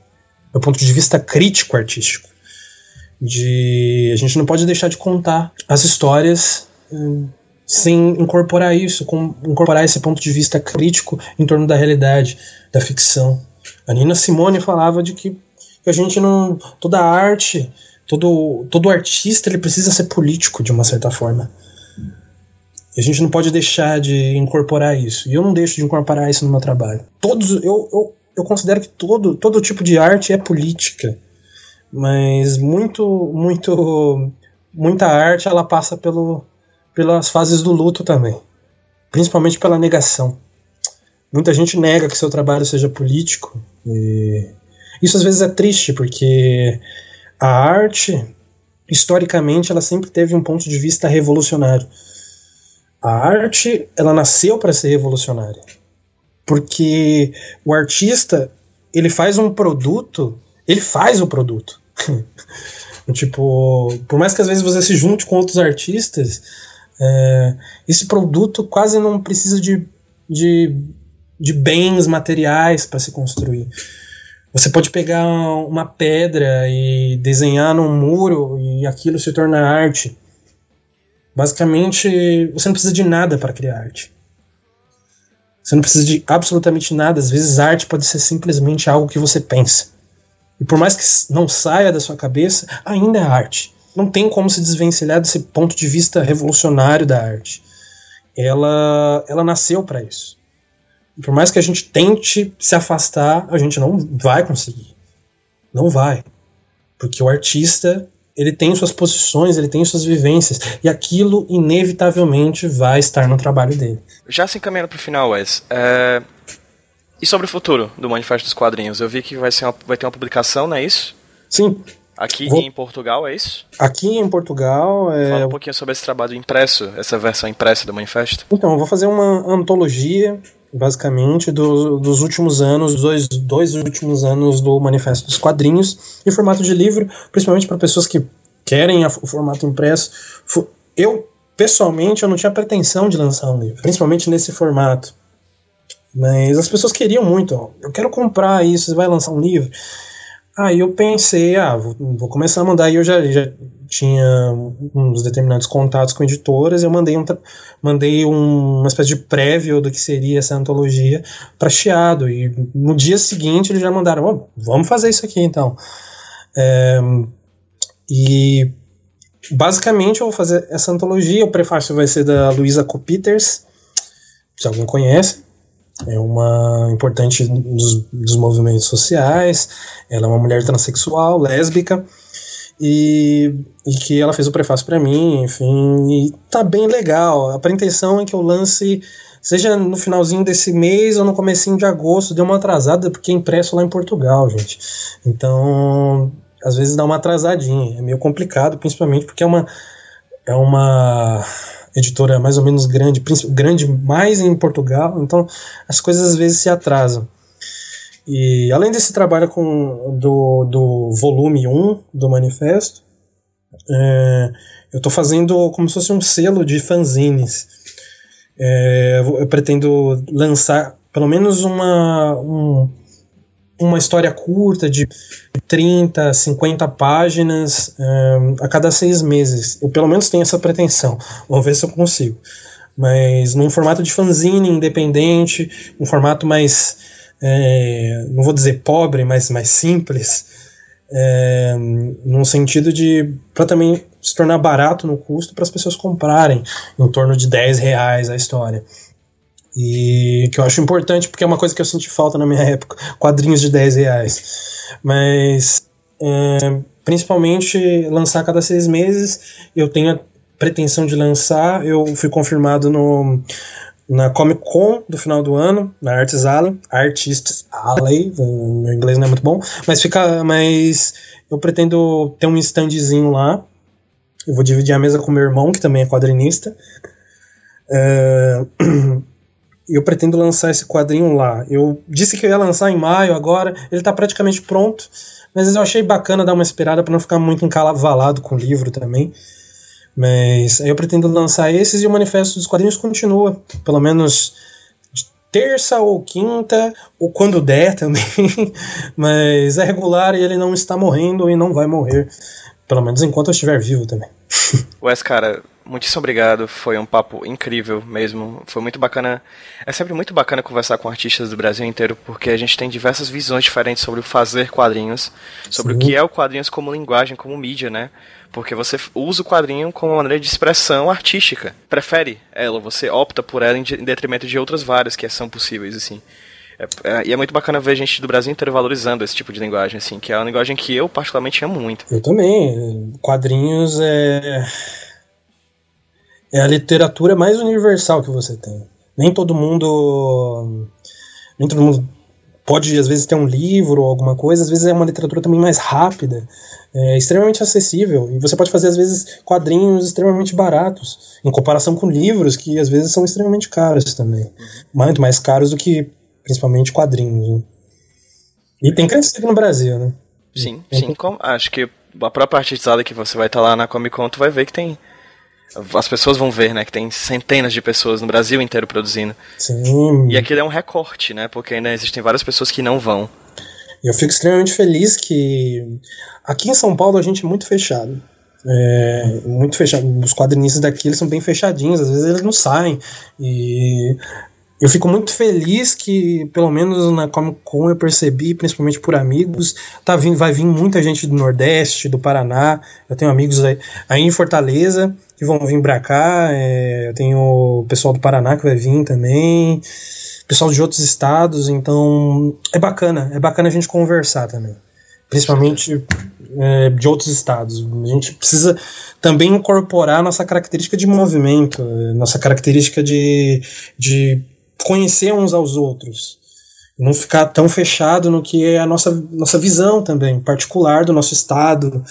S2: Do ponto de vista crítico artístico. De a gente não pode deixar de contar as histórias hum, sem incorporar isso, com, incorporar esse ponto de vista crítico em torno da realidade, da ficção. A Nina Simone falava de que, que a gente não. toda a arte todo, todo artista ele precisa ser político de uma certa forma. E a gente não pode deixar de incorporar isso. E eu não deixo de incorporar isso no meu trabalho. Todos, eu, eu, eu considero que todo, todo tipo de arte é política. Mas muito, muito, muita arte ela passa pelo, pelas fases do luto também. Principalmente pela negação. Muita gente nega que seu trabalho seja político. E isso às vezes é triste, porque a arte, historicamente, ela sempre teve um ponto de vista revolucionário. A arte, ela nasceu para ser revolucionária. Porque o artista, ele faz um produto, ele faz o produto. tipo, por mais que às vezes você se junte com outros artistas, é, esse produto quase não precisa de, de, de bens materiais para se construir. Você pode pegar uma pedra e desenhar num muro e aquilo se torna arte. Basicamente, você não precisa de nada para criar arte. Você não precisa de absolutamente nada. Às vezes, arte pode ser simplesmente algo que você pensa. E por mais que não saia da sua cabeça, ainda é arte. Não tem como se desvencilhar desse ponto de vista revolucionário da arte. Ela, ela nasceu para isso. Por mais que a gente tente se afastar, a gente não vai conseguir. Não vai. Porque o artista ele tem suas posições, ele tem suas vivências, e aquilo inevitavelmente vai estar no trabalho dele.
S1: Já se encaminhando para o final, Wes, é... e sobre o futuro do Manifesto dos Quadrinhos? Eu vi que vai, ser uma... vai ter uma publicação, não é isso?
S2: Sim.
S1: Aqui Vou... em Portugal, é isso?
S2: Aqui em Portugal. É...
S1: Fala um pouquinho sobre esse trabalho impresso, essa versão impressa do Manifesto.
S2: Então, eu vou fazer uma antologia basicamente, do, dos últimos anos, dois, dois últimos anos do Manifesto dos Quadrinhos, em formato de livro, principalmente para pessoas que querem a, o formato impresso. Eu, pessoalmente, eu não tinha pretensão de lançar um livro, principalmente nesse formato. Mas as pessoas queriam muito, ó, eu quero comprar isso, você vai lançar um livro? Aí eu pensei, ah, vou, vou começar a mandar, e eu já, já tinha uns determinados contatos com editoras, eu mandei, um, mandei um, uma espécie de prévio do que seria essa antologia para Chiado, e no dia seguinte eles já mandaram, oh, vamos fazer isso aqui então. É, e basicamente eu vou fazer essa antologia, o prefácio vai ser da Luisa Copiters, se alguém conhece, é uma importante dos, dos movimentos sociais, ela é uma mulher transexual, lésbica, e, e que ela fez o prefácio para mim, enfim, e tá bem legal. A pretensão é que eu lance seja no finalzinho desse mês ou no comecinho de agosto, deu uma atrasada porque é impresso lá em Portugal, gente. Então, às vezes dá uma atrasadinha, é meio complicado, principalmente porque é uma é uma editora mais ou menos grande, grande mais em Portugal, então as coisas às vezes se atrasam. E além desse trabalho com, do, do volume 1 do manifesto, é, eu estou fazendo como se fosse um selo de fanzines. É, eu pretendo lançar pelo menos uma, um, uma história curta de 30, 50 páginas a cada seis meses. Eu pelo menos tenho essa pretensão. Vamos ver se eu consigo. Mas num formato de fanzine independente, um formato mais é, não vou dizer pobre, mas mais simples, é, num sentido de para também se tornar barato no custo para as pessoas comprarem, em torno de 10 reais a história. E que eu acho importante porque é uma coisa que eu senti falta na minha época, quadrinhos de 10 reais. Mas é, principalmente lançar cada seis meses, eu tenho a pretensão de lançar, eu fui confirmado no na Comic Con do final do ano, na Arts Alley, Artists Alley, meu inglês não é muito bom, mas fica, mas eu pretendo ter um standzinho lá. Eu vou dividir a mesa com meu irmão, que também é quadrinista. É, eu pretendo lançar esse quadrinho lá. Eu disse que eu ia lançar em maio agora, ele está praticamente pronto, mas eu achei bacana dar uma esperada para não ficar muito encalavalado com o livro também. Mas eu pretendo lançar esses e o Manifesto dos Quadrinhos continua, pelo menos terça ou quinta, ou quando der também. Mas é regular e ele não está morrendo e não vai morrer. Pelo menos enquanto eu estiver vivo também.
S1: Wes, cara, muitíssimo obrigado. Foi um papo incrível mesmo. Foi muito bacana. É sempre muito bacana conversar com artistas do Brasil inteiro, porque a gente tem diversas visões diferentes sobre o fazer quadrinhos, sobre Sim. o que é o quadrinhos como linguagem, como mídia, né? Porque você usa o quadrinho como uma maneira de expressão artística. Prefere ela, você opta por ela em detrimento de outras várias que são possíveis, assim. É, é, e é muito bacana ver gente do Brasil inteiro valorizando esse tipo de linguagem, assim, que é uma linguagem que eu particularmente amo muito.
S2: Eu também. Quadrinhos é. É a literatura mais universal que você tem. Nem todo mundo. Nem todo mundo pode, às vezes, ter um livro ou alguma coisa, às vezes é uma literatura também mais rápida é extremamente acessível e você pode fazer às vezes quadrinhos extremamente baratos em comparação com livros que às vezes são extremamente caros também, muito mais caros do que principalmente quadrinhos. Né? E tem crescido no Brasil, né?
S1: Sim, sim. Acho que a própria artizada que você vai estar tá lá na Comic Con, tu vai ver que tem. As pessoas vão ver, né? Que tem centenas de pessoas no Brasil inteiro produzindo.
S2: Sim.
S1: E aquilo é um recorte, né? Porque ainda existem várias pessoas que não vão.
S2: Eu fico extremamente feliz que aqui em São Paulo a gente é muito fechado. É, muito fechado. Os quadrinistas daqui eles são bem fechadinhos, às vezes eles não saem. E eu fico muito feliz que, pelo menos na Comic Con, eu percebi, principalmente por amigos, tá vindo, vai vir muita gente do Nordeste, do Paraná. Eu tenho amigos aí, aí em Fortaleza que vão vir pra cá. É, eu tenho o pessoal do Paraná que vai vir também. Pessoal de outros estados. Então, é bacana. É bacana a gente conversar também. Principalmente é, de outros estados. A gente precisa também incorporar nossa característica de movimento, nossa característica de, de conhecer uns aos outros. Não ficar tão fechado no que é a nossa, nossa visão também, particular do nosso estado,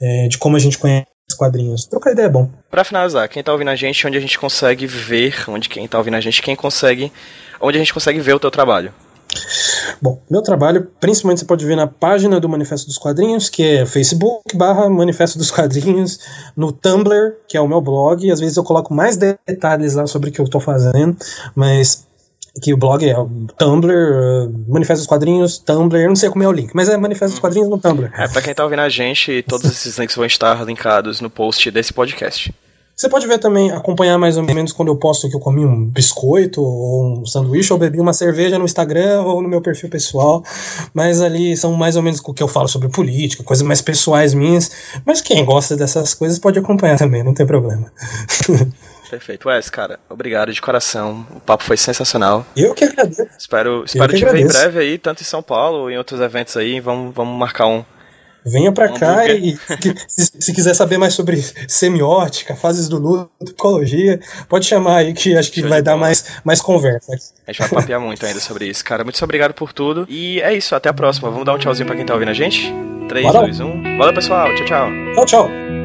S2: é, de como a gente conhece os quadrinhos. Trocar ideia é bom.
S1: Pra finalizar, quem tá ouvindo a gente, onde a gente consegue ver, onde quem tá ouvindo a gente, quem consegue, onde a gente consegue ver o teu trabalho?
S2: Bom, meu trabalho, principalmente você pode ver na página do Manifesto dos Quadrinhos, que é facebook barra Manifesto dos Quadrinhos, no Tumblr, que é o meu blog, às vezes eu coloco mais detalhes lá sobre o que eu estou fazendo, mas que o blog é o Tumblr, uh, Manifesto dos Quadrinhos, Tumblr, eu não sei como é o link, mas é Manifesto dos Quadrinhos no Tumblr.
S1: É, pra quem tá ouvindo a gente, todos esses links vão estar linkados no post desse podcast.
S2: Você pode ver também, acompanhar mais ou menos quando eu posto que eu comi um biscoito ou um sanduíche ou bebi uma cerveja no Instagram ou no meu perfil pessoal. Mas ali são mais ou menos o que eu falo sobre política, coisas mais pessoais minhas. Mas quem gosta dessas coisas pode acompanhar também, não tem problema.
S1: Perfeito. Wes, cara, obrigado de coração. O papo foi sensacional.
S2: Eu que agradeço.
S1: Espero, espero te ver em breve aí, tanto em São Paulo ou em outros eventos aí. Vamos, vamos marcar um.
S2: Venha para um cá e se, se, quiser saber mais sobre semiótica, fases do luto, psicologia, pode chamar aí que acho que Show vai dar mais, mais conversa.
S1: A gente vai papiar muito ainda sobre isso. Cara, muito obrigado por tudo. E é isso, até a próxima. Vamos dar um tchauzinho pra quem tá ouvindo a gente? 3, 2, 1. Valeu, pessoal. Tchau, tchau.
S2: Tchau, tchau.